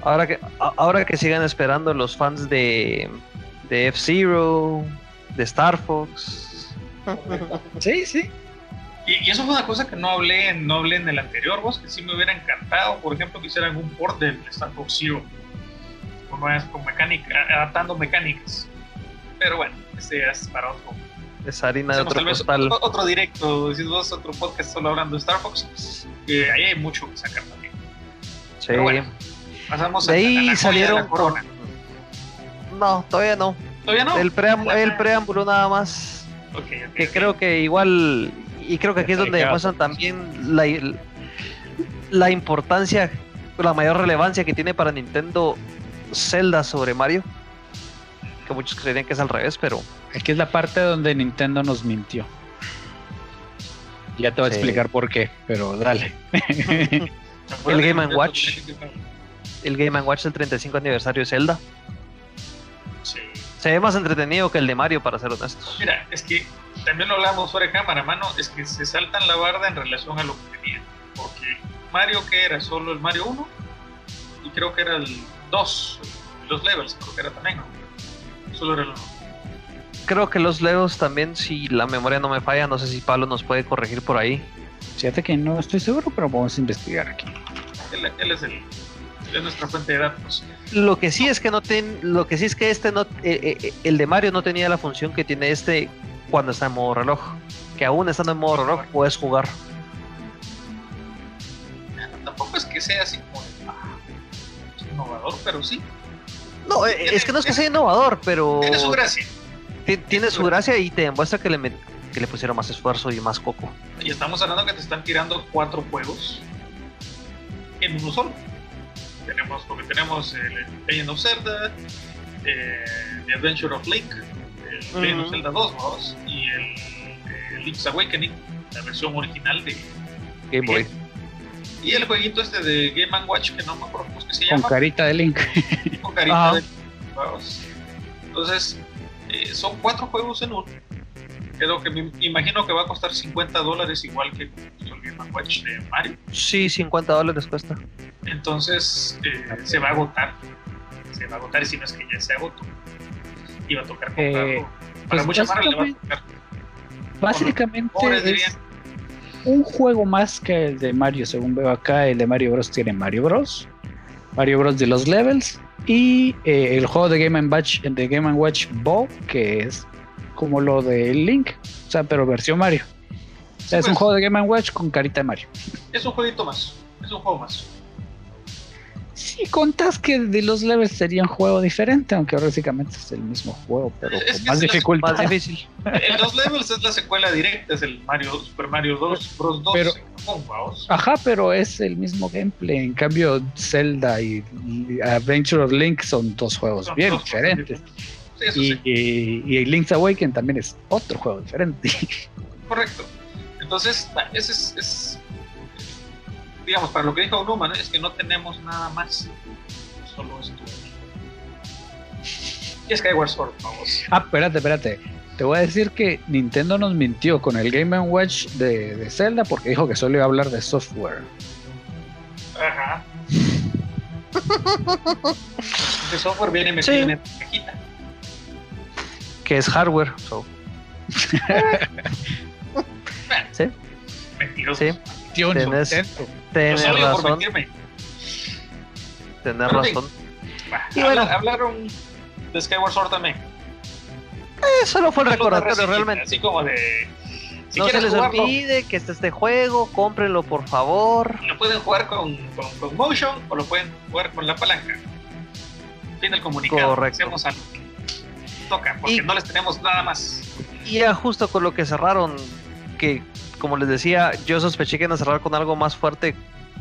Ahora que, ahora que sigan esperando los fans de, de F-Zero, de Star Fox. Sí, sí. Y, y eso fue una cosa que no hablé, en, no hablé en el anterior, vos, que sí me hubiera encantado, por ejemplo, que hicieran un port del Star Fox Zero, con, con mecánica, adaptando mecánicas. Pero bueno, ese es para otro. Es harina de otro tal vez costal. otro, otro directo, decís vos, otro podcast solo hablando de Star Fox, que ahí hay mucho que sacar también. Sí. pero bueno, Pasamos De a, a ahí la joya de salieron. la corona. No, todavía no. ¿Todavía no? El, preámbulo, el preámbulo nada más. Que creo que igual. Y creo que aquí es donde demuestran también la, la importancia, la mayor relevancia que tiene para Nintendo Zelda sobre Mario. Que muchos creerían que es al revés, pero Aquí es la parte donde Nintendo nos mintió. Ya te voy a Sí. explicar por qué, pero dale. el Game Watch. el Game Watch del 35 aniversario de Zelda. Se ve más entretenido que el de Mario, para ser honestos. Mira, es que también lo hablamos fuera de cámara, mano, es que se saltan la barda en relación a lo que tenían. Porque Mario, que era solo el Mario 1, y creo que era el 2, los levels, creo que era también, ¿no? Solo era el 1. Creo que los Legos también, si la memoria no me falla, no sé si Pablo nos puede corregir por ahí. Fíjate que no estoy seguro, pero vamos a investigar aquí. Él, él es el, es nuestra fuente de datos. Lo que sí es que no ten, lo que sí es que este no, eh, eh, el de Mario no tenía la función que tiene este cuando está en modo reloj. Que aún estando en modo reloj puedes jugar. sea así como ah, innovador, pero sí. No, eh, es que no es que sea innovador, pero. Tiene su gracia. Tiene su gracia y te demuestra que le, que le pusieron más esfuerzo y más coco. Y estamos hablando que te están tirando cuatro juegos en uno solo. Tenemos, porque tenemos el Legend of Zelda, eh, The Adventure of Link, el Legend of Zelda 2, y el, Link's Awakening, la versión original de Game Boy. Y el jueguito este de Game Watch, que no me acuerdo cómo es que se llama. Con carita de Link. Con carita de Link. Entonces, eh, son cuatro juegos en uno. Creo que me imagino que va a costar 50 dólares igual que el Game Watch de Mario. Sí, 50 dólares cuesta. Entonces eh, se va a agotar. Se va a agotar y si no es que ya se agotó. Y va a tocar comprarlo. Eh, Para pues mucha le va a tocar. Básicamente es un juego más que el de Mario, según veo acá. El de Mario Bros. tiene Mario Bros. Mario Bros. de los levels. Y eh, el juego de Game Watch, de Game Watch Ball, que es como lo de Link, o sea, pero versión Mario. es un pues. juego de Game Watch con carita de Mario. Es un jueguito más, es un juego más. Si contas que de los levels sería un juego diferente, aunque básicamente es el mismo juego, pero con más dificultad. Más difícil. En los levels es la secuela directa, es el Mario Super Mario 2, Bros 2. Pero, ajá, pero es el mismo gameplay. En cambio, Zelda y, Adventure of Link son dos juegos bien diferentes. Y, y, Link's Awakening también es otro juego diferente. Correcto. Entonces, ese es digamos, para lo que dijo Newman, es que no tenemos nada más. Solo esto. Y Skyward Sword, vamos. Ah, espérate, espérate. Te voy a decir que Nintendo nos mintió con el Game Watch de, de Zelda porque dijo que solo iba a hablar de software. Ajá. el software viene metido en la cajita. Que es hardware. So. ¿Sí? Mentiroso. Sí. Tienes razón. Tener razón. Y bueno, hablaron de Skyward Sword también. Eh, solo fue el recordatorio realmente. Así como de. no se les olvide que está este juego, cómprenlo por favor. Lo pueden jugar con, con, Motion o lo pueden jugar con la palanca. Fin del comunicado. Correcto. Algo. Toca, porque no les tenemos nada más. Y ya justo con lo que cerraron, que como les decía, yo sospeché que iban a cerrar con algo más fuerte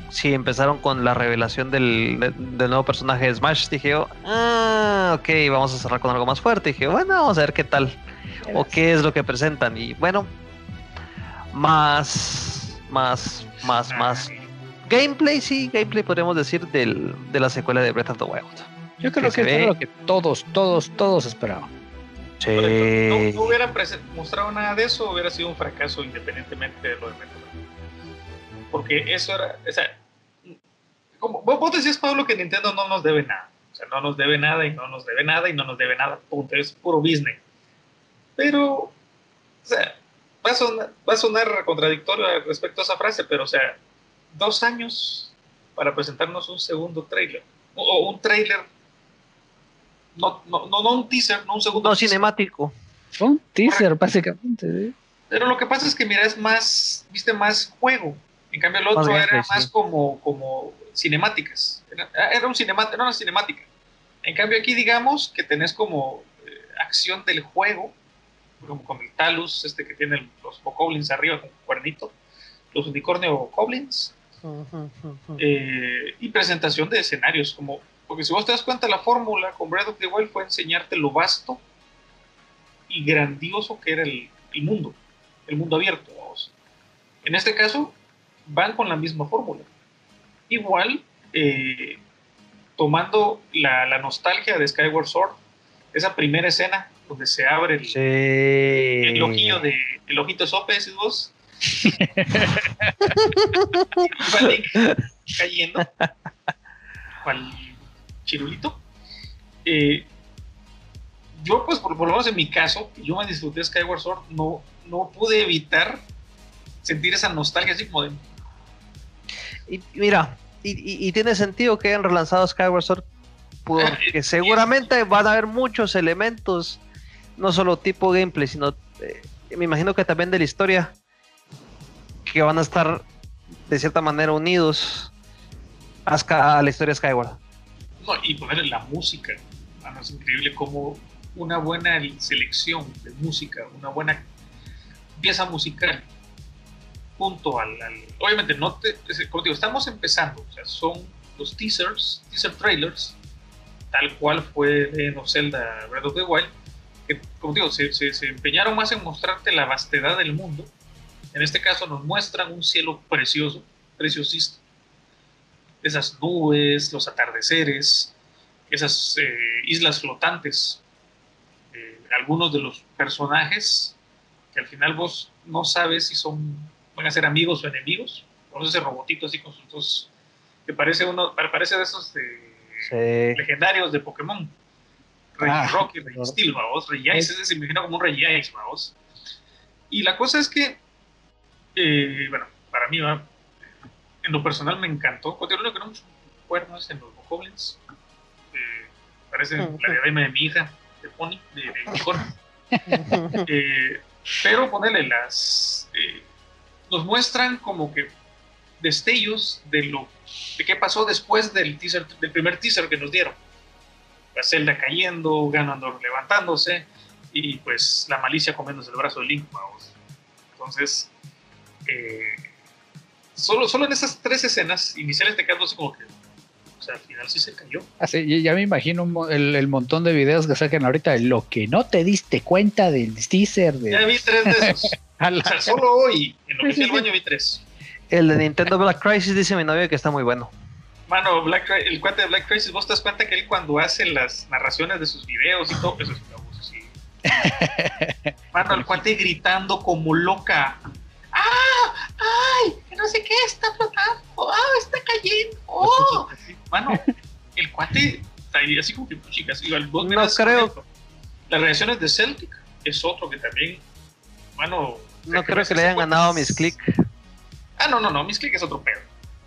si empezaron con la revelación del, nuevo personaje de Smash. Dije yo, ah, ok, vamos a cerrar con algo más fuerte. Dije, bueno, vamos a ver qué tal o qué es lo que presentan. Y bueno, más, más, más, más gameplay, sí, gameplay podríamos decir del, de la secuela de Breath of the Wild. Yo creo que, es lo que todos, todos, todos esperaban. Si no, hubieran mostrado nada de eso, hubiera sido un fracaso independientemente de lo de Metroid. Porque eso era, o sea, como vos decías, Pablo, que Nintendo no nos debe nada. O sea, no nos debe nada y no nos debe nada y no nos debe nada, punto. Es puro business. Pero, o sea, va a sonar, va a sonar contradictorio respecto a esa frase, pero, o sea, dos años para presentarnos un segundo trailer. O un trailer no, no, no, un teaser, no un segundo. No cinemático. Un teaser, básicamente. Pero lo que pasa es que, mira, es más, viste, más juego. En cambio, el otro era más como, como cinemáticas. Era, un cinemático, era una cinemática. En cambio, aquí, digamos que tenés como eh, acción del juego, como con el Talus, este que tiene los Goblins arriba con cuernito, los unicornio Goblins, eh, y presentación de escenarios, como porque si vos te das cuenta, la fórmula con Breath of the Wild fue enseñarte lo vasto y grandioso que era el, mundo, el mundo abierto. En este caso, van con la misma fórmula. Igual, eh, tomando la, nostalgia de Skyward Sword, esa primera escena donde se abre el, ojillo de el ojito sope, decís vos. cayendo chirulito. Eh, yo, pues, por, lo menos en mi caso, yo me disfruté Skyward Sword, no, no pude evitar sentir esa nostalgia así como de... Y mira, y, tiene sentido que hayan relanzado Skyward Sword porque seguramente van a haber muchos elementos, no solo tipo gameplay, sino eh, me imagino que también de la historia, que van a estar de cierta manera unidos A, la historia de Skyward. No, y ponerle la música. es increíble como una buena selección de música, una buena pieza musical, junto al. obviamente, no te. Como digo, estamos empezando, o sea, son los teasers, teaser trailers, tal cual fue de No Zelda Breath of the Wild, que, como digo, se, se, empeñaron más en mostrarte la vastedad del mundo. En este caso, nos muestran un cielo precioso, preciosísimo. Esas nubes, los atardeceres, esas eh, islas flotantes algunos de los personajes que al final vos no sabes si son van a ser amigos o enemigos. Conoces ese robotito así con sus dos que parece uno parece de esos legendarios de Pokémon. Rey ah, Rocky, Rey Steel, vamos, Rey Ice, ese se imagina como un Rey Ice, vamos. Y la cosa es que, eh, bueno, para mí, ¿va? En lo personal me encantó. Que no me es en los Goblins. Eh, parece la diadema de mi hija de Pony, de, de eh, pero ponerle las. Eh, nos muestran como que destellos de lo de qué pasó después del teaser, del primer teaser que nos dieron. La celda cayendo, Ganondorf levantándose y pues la malicia comiéndose el brazo de Link. Entonces, eh, solo, solo en esas tres escenas iniciales te quedas así como que al final sí se cayó. Así, ya me imagino el, montón de videos que saquen ahorita de lo que no te diste cuenta del teaser. De... Ya vi tres de esos. o sea, solo hoy, en lo que fui al baño, vi tres. El de Nintendo Black Crisis dice mi novia que está muy bueno. Mano, Black, el cuate de Black Crisis, vos te das cuenta que él cuando hace las narraciones de sus videos y todo, eso es una voz así. Mano, el cuate gritando como loca. ¡Ah! ¡Ay! Que no sé qué, está flotando. ¡Ah! Está cayendo. ¡Oh! Mano, el cuate así como que, chicas, igual vos no creo. Las reacciones de Celtic es otro que también, mano. No creo que le hayan ganado a mis click. Ah, no, no, no, mis click es otro pedo.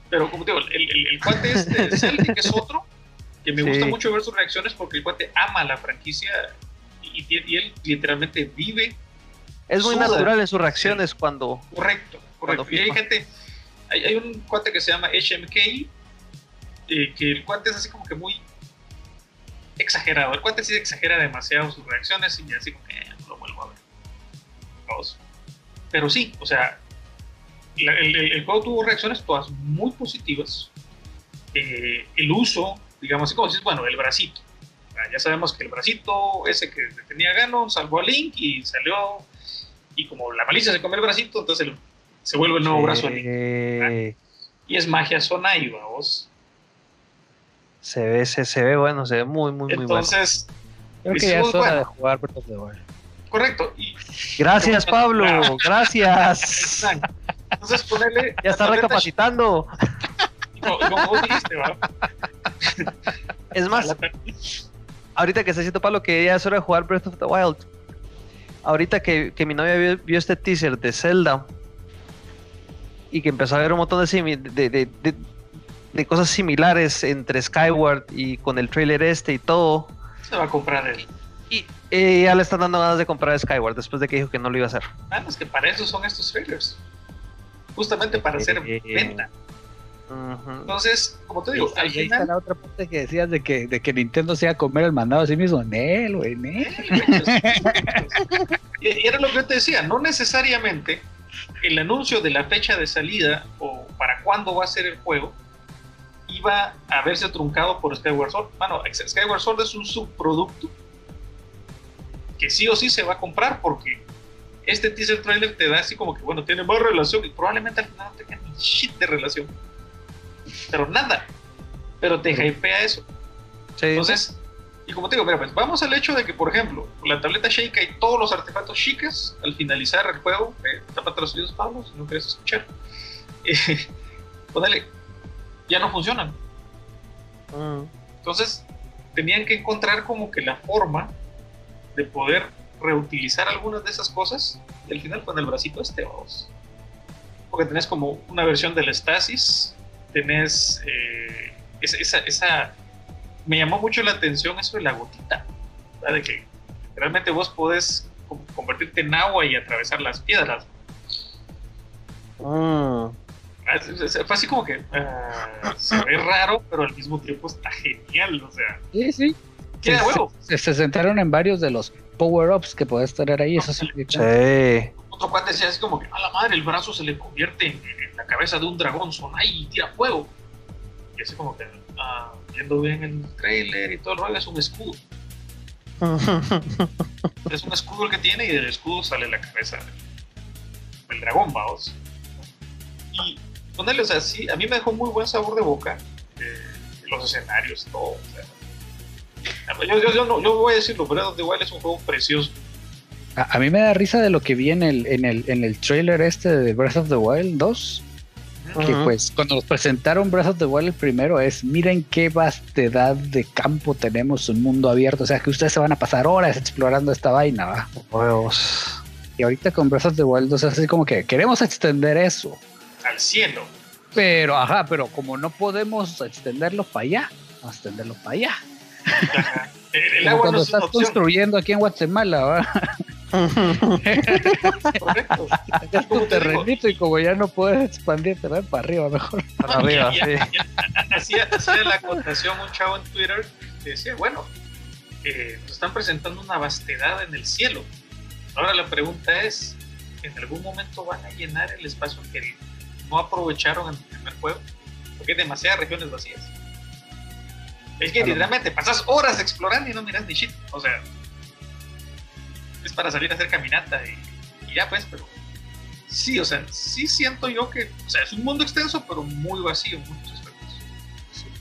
Pero como te digo, el, el, cuate este de Celtic es otro que me gusta mucho ver sus reacciones porque el cuate ama la franquicia y, y él literalmente vive. Es muy natural en sus reacciones cuando. Correcto, correcto. y hay gente, hay, hay, un cuate que se llama HMK eh, que el cuate es así como que muy exagerado. El cuate sí exagera demasiado sus reacciones y así como que no lo vuelvo a ver. Pero sí, o sea, el, juego tuvo reacciones todas muy positivas. Eh, el uso, digamos así como dices, bueno, el bracito. Ya sabemos que el bracito ese que tenía Ganon salvó a Link y salió. Y como la malicia se come el bracito, entonces se vuelve el nuevo brazo a Link. Y es magia zona y vamos. Se ve, se, se ve bueno, se ve muy, muy, muy bueno. Entonces, creo que ya es hora de jugar Breath of the Wild. Correcto. gracias, Pablo. Gracias. Entonces, ponerle. Ya está recapacitando. Como, vos dijiste, ¿va? Es más, ahorita que está diciendo Pablo que ya es hora de jugar Breath of the Wild. Ahorita que, que mi novia vio, este teaser de Zelda y que empezó a ver un montón de, de, de de cosas similares entre Skyward y con el trailer este y todo. Se va a comprar él. Y eh, ya le están dando ganas de comprar Skyward después de que dijo que no lo iba a hacer. Ah, es que para eso son estos trailers. Justamente para hacer eh, venta. Entonces, como te digo, ahí está la otra parte que decías de que, de que Nintendo se iba a comer el mandado a sí mismo. Nel, güey, y era lo que yo te decía, no necesariamente el anuncio de la fecha de salida o para cuándo va a ser el juego iba a verse truncado por Skyward Sword. Bueno, Skyward Sword es un subproducto que sí o sí se va a comprar porque este teaser trailer te da así como que, bueno, tiene más relación y probablemente al final no tenga ni shit de relación. Pero nada. Pero te hypea eso. Entonces, y como te digo, mira, pues vamos al hecho de que, por ejemplo, la tableta Sheikah y todos los artefactos chicas, al finalizar el juego, eh, tápate los oídos, Pablo, si no quieres escuchar. Eh, ponele, ya no funcionan. Mm. Entonces, tenían que encontrar como que la forma de poder reutilizar algunas de esas cosas y al final con el bracito este, vamos. Porque tenés como una versión del Stasis, tenés eh, esa, esa, Me llamó mucho la atención eso de la gotita, de que realmente vos podés convertirte en agua y atravesar las piedras. Mm fue así como que ah, se ve raro, pero al mismo tiempo está genial, o sea. Sí, sí. Queda huevo. Se, se sentaron en varios de los power-ups que puedes tener ahí, eso sí. Sí. Otro cuate decía así como que, a la madre, el brazo se le convierte en, en la cabeza de un dragón sonai y tira fuego. Y así como que, ah, viendo bien el trailer y todo el rollo, es un escudo. es un escudo el que tiene y del escudo sale la cabeza del dragón, vamos. Y ponerle, o sea, sí, a mí me dejó muy buen sabor de boca eh, los escenarios, todo. O sea, yo, yo, yo, no, yo voy a decirlo, of the Wild es un juego precioso. A, a, mí me da risa de lo que vi en el, en el, en el trailer este de Breath of the Wild 2. Uh -huh. Que pues cuando nos presentaron Breath of the Wild el primero es, miren qué vastedad de campo tenemos, un mundo abierto, o sea que ustedes se van a pasar horas explorando esta vaina, ¿va? Huevos. Y ahorita con Breath of the Wild 2 es así como que queremos extender eso. Al cielo. Pero, ajá, pero como no podemos extenderlo para allá, vamos a extenderlo para allá. El, el Como agua cuando no es una estás opción. construyendo aquí en Guatemala, ¿va? Correcto. Tu Como terrenito y como ya no puedes expandirte, ven para arriba mejor. Para arriba, Ya, sí. ya, ya. Hacía, hacía la acotación un chavo en Twitter que decía, bueno, eh, nos están presentando una vastedad en el cielo. Ahora la pregunta es, ¿en algún momento van a llenar el espacio que no aprovecharon en el primer juego? Porque hay demasiadas regiones vacías. Es que lo literalmente pasas horas explorando y no miras ni shit. O sea, es para salir a hacer caminata y, y ya pues, pero sí, o sea, sí siento yo que, o sea, es un mundo extenso, pero muy vacío en muchos aspectos.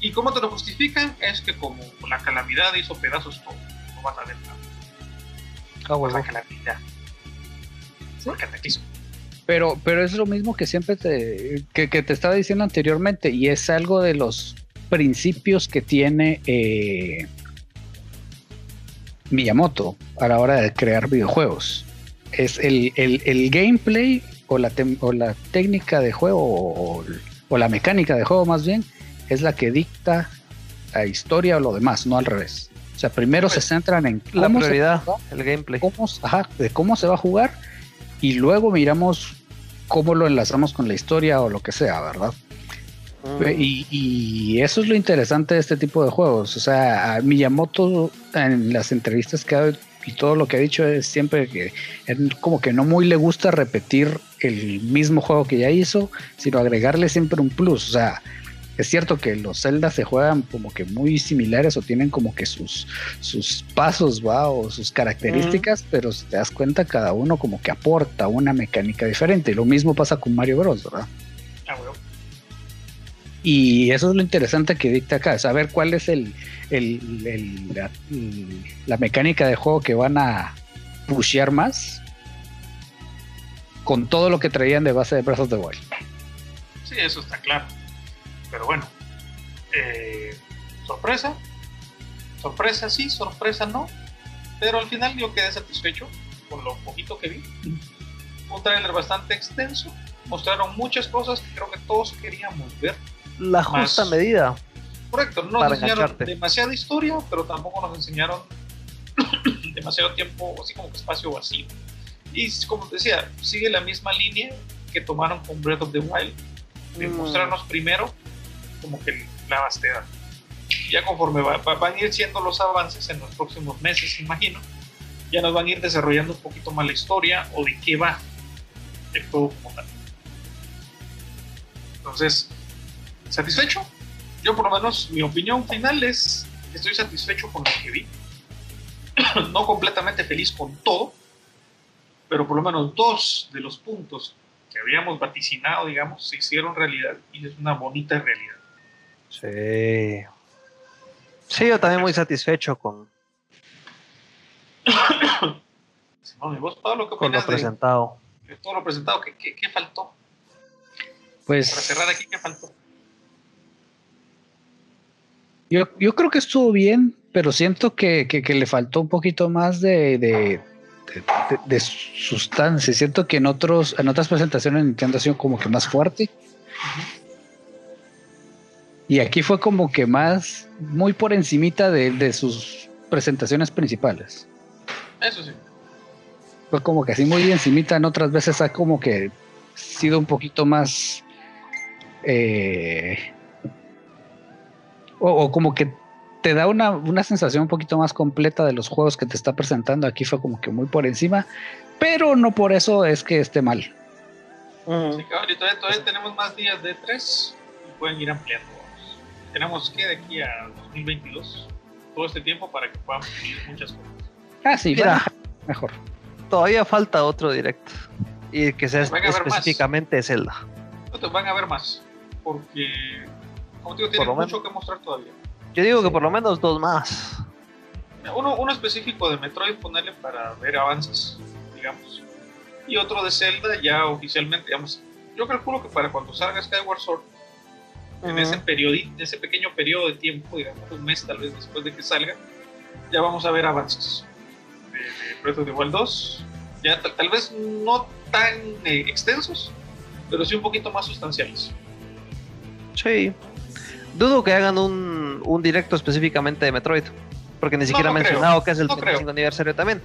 ¿Y cómo te lo justifican? Es que como la calamidad hizo pedazos todo, no vas a ver nada. Ah, Por la calamidad. Por el. Pero, pero es lo mismo que siempre te, que, que te estaba diciendo anteriormente y es algo de los principios que tiene eh, Miyamoto a la hora de crear videojuegos. Es el, el- el gameplay o la, tem- o la técnica de juego o, o la mecánica de juego más bien es la que dicta la historia o lo demás, no al revés. O sea, primero se centran en La prioridad, el gameplay. cómo, ajá, de cómo se va a jugar y luego miramos cómo lo enlazamos con la historia o lo que sea, ¿verdad? Y, y eso es lo interesante de este tipo de juegos. O sea, a Miyamoto en las entrevistas que ha dado y todo lo que ha dicho es siempre que él como que no muy le gusta repetir el mismo juego que ya hizo, sino agregarle siempre un plus. O sea, es cierto que los Zelda se juegan como que muy similares o tienen como que sus, sus pasos, ¿va? O sus características, pero si te das cuenta, cada uno como que aporta una mecánica diferente. Lo mismo pasa con Mario Bros, ¿verdad? Ah. Y eso es lo interesante que dicta acá, saber cuál es el, la mecánica de juego que van a pushear más con todo lo que traían de base de Breath of the Wild. Sí, eso está claro. Pero bueno, eh, sorpresa, sorpresa sí, sorpresa no. Pero al final yo quedé satisfecho con lo poquito que vi. Un trailer bastante extenso. Mostraron muchas cosas que creo que todos queríamos ver. La justa Más- medida. Correcto, no nos enseñaron engancharte. demasiada historia, pero tampoco nos enseñaron demasiado tiempo, así como que espacio vacío. Y como te decía, sigue la misma línea que tomaron con Breath of the Wild, de Mm. mostrarnos primero como que la vastedad. Ya conforme va- va- van a ir siendo los avances en los próximos meses, imagino, ya nos van a ir desarrollando un poquito más la historia o de qué va el juego como tal. Entonces, ¿satisfecho? Yo por lo menos mi opinión final es que estoy satisfecho con lo que vi. no completamente feliz con todo, pero por lo menos dos de los puntos que habíamos vaticinado, digamos, se hicieron realidad y es una bonita realidad. Sí. Sí, yo también muy satisfecho con, Simón, ¿y vos, Pablo, qué con lo de, presentado. de todo lo presentado? ¿Qué, qué, qué faltó? Para Pues cerrar aquí, ¿qué faltó? Yo, yo creo que estuvo bien, pero siento que, que- que le faltó un poquito más de, de, de- de- de sustancia. Siento que en otros, en otras presentaciones Nintendo ha sido como que más fuerte. Y aquí fue como que más, muy por encimita de, de sus presentaciones principales. Eso sí. Fue como que así muy encimita, en otras veces ha como que sido un poquito más eh, o, o como que te da una, una sensación un poquito más completa de los juegos que te está presentando. Aquí fue como que muy por encima, pero no por eso es que esté mal. Sí, cabrón, y todavía, todavía tenemos más días de tres y pueden ir ampliando. Tenemos que de aquí a 2022 todo este tiempo para que puedan vivir muchas cosas. Ah, sí, Mira. mejor. Todavía falta otro directo. Y que sea Van a haber más. específicamente Zelda. No te van a ver más, porque, como digo, tienen lo menos. mucho que mostrar todavía. Yo digo que Sí. por lo menos dos más. Uno, uno específico de Metroid, ponerle para ver avances, digamos. Y otro de Zelda, ya oficialmente, digamos. Yo calculo que para cuando salga Skyward Sword, en ese periodo, en ese pequeño periodo de tiempo, digamos, un mes tal vez después de que salga, ya vamos a ver avances de, de Breath of the Wild 2. Ya tal, tal vez no tan eh, extensos, pero sí un poquito más sustanciales. Sí. Dudo que hagan un, un directo específicamente de Metroid. Porque ni siquiera no ha creo. mencionado que es el No 35 creo. aniversario también.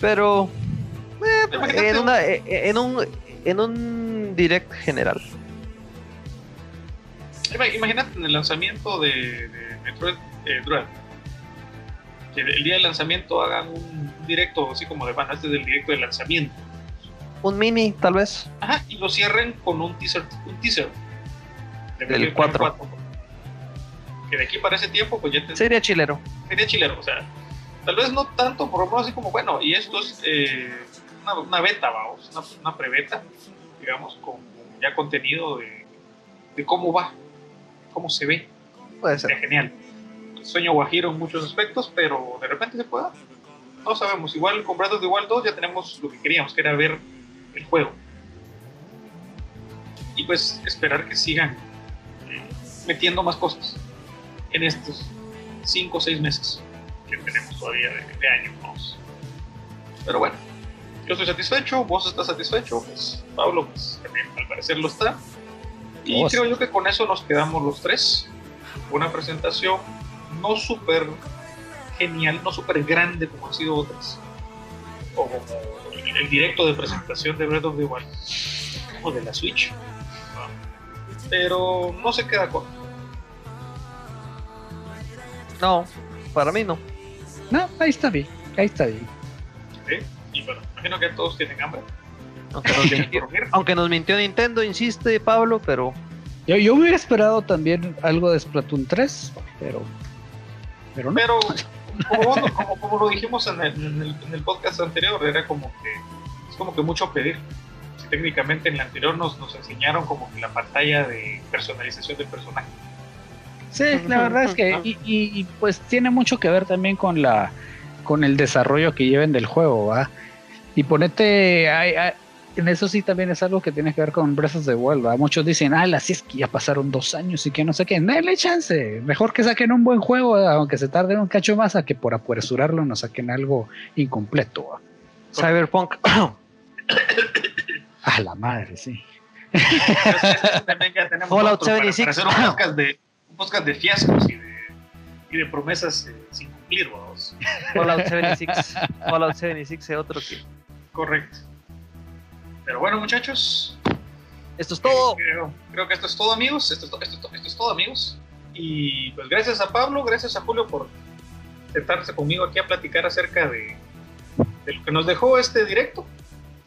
Pero. eh, en, un- una- eh, en un en un direct general. Ima- Imagínate en el lanzamiento de, de Metroid eh, Dread. Que el día del lanzamiento hagan un directo así como de banda, este es el directo de lanzamiento. Un mini, tal vez. Ajá, y lo cierren con un teaser, un teaser de Del Metroid Prime 4. 4. Que de aquí para ese tiempo, pues ya te, Sería chilero. sería chilero. O sea, tal vez no tanto, por lo menos así como, bueno, y esto es eh, una, una beta, vamos, una, una pre-beta, digamos, con ya contenido de, de cómo va, cómo se ve. Puede Sería ser. genial. Sueño guajiro en muchos aspectos, pero de repente se puede. dar. No sabemos. Igual con Breath of the Wild 2 ya tenemos lo que queríamos, que era ver el juego. Y pues esperar que sigan eh, metiendo más cosas en estos 5 o 6 meses que tenemos todavía de, de año. vamos. Pero bueno, yo estoy satisfecho, vos estás satisfecho, pues Pablo pues también al parecer lo está. Y Vos. creo yo que con eso nos quedamos los tres. Una presentación no súper genial, no súper grande como han sido otras. O como el, directo de presentación de Breath of the Wild. O de la Switch. ¿no? Pero no se queda corto. No, para mí no. No, ahí está bien, ahí está bien. ¿sí? Y bueno, imagino que todos tienen hambre. Aunque nos mintió, aunque nos mintió Nintendo, insiste Pablo, pero Yo, yo hubiera esperado también algo de Splatoon 3, pero, pero no. Pero como, vos- como, como lo dijimos en el, en el- en el podcast anterior, era como que es como que mucho pedir. Si técnicamente en el anterior nos, nos enseñaron como que la pantalla de personalización del personaje. Sí, la verdad es que y, y- y, pues tiene mucho que ver también con la con el desarrollo que lleven del juego, ¿va? Y ponete hay- hay- en eso sí también es algo que tiene que ver con Breath of the Wild, ¿va? Muchos dicen, ah, así es que ya pasaron dos años y que no sé qué. Dale chance, mejor que saquen un buen juego, aunque se tarden un cacho más, a que por apresurarlo nos saquen algo incompleto, ¿va? Cyberpunk. A la madre, sí. Entonces, también ya tenemos Fallout otro para- 76. Para, hacer un podcast de, un podcast de fiascos y de, y de promesas eh, sin cumplir, vamos. Fallout 76. Fallout 76 es otro que. Correcto. Pero bueno, muchachos, Esto es todo. Creo, creo que esto es todo, amigos. Esto es, to- esto, es to- esto es todo, amigos. Y pues gracias a Pablo, gracias a Julio por sentarse conmigo aquí a platicar acerca de, de lo que nos dejó este directo.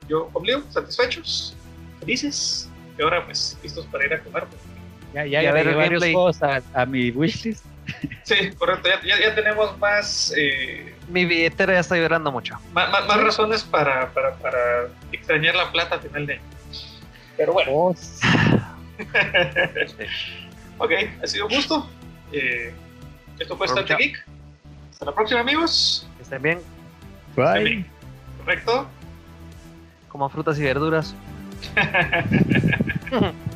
Yo, Oblio, satisfechos, felices. Y ahora, pues, listos para ir a comer. Ya, ya Y a ver agregué el varios gameplay. juegos a, a mi wishlist. Sí, correcto. Ya, ya- ya tenemos más, eh, Mi billetera ya está llorando mucho. más, más- más razones para, para, para extrañar la plata a final de año. Pero bueno. Oh, Ok, ha sido un gusto. Eh, esto fue Chao. Geek. Hasta la próxima, amigos. Que estén bien. bye. Correcto. Como frutas y verduras.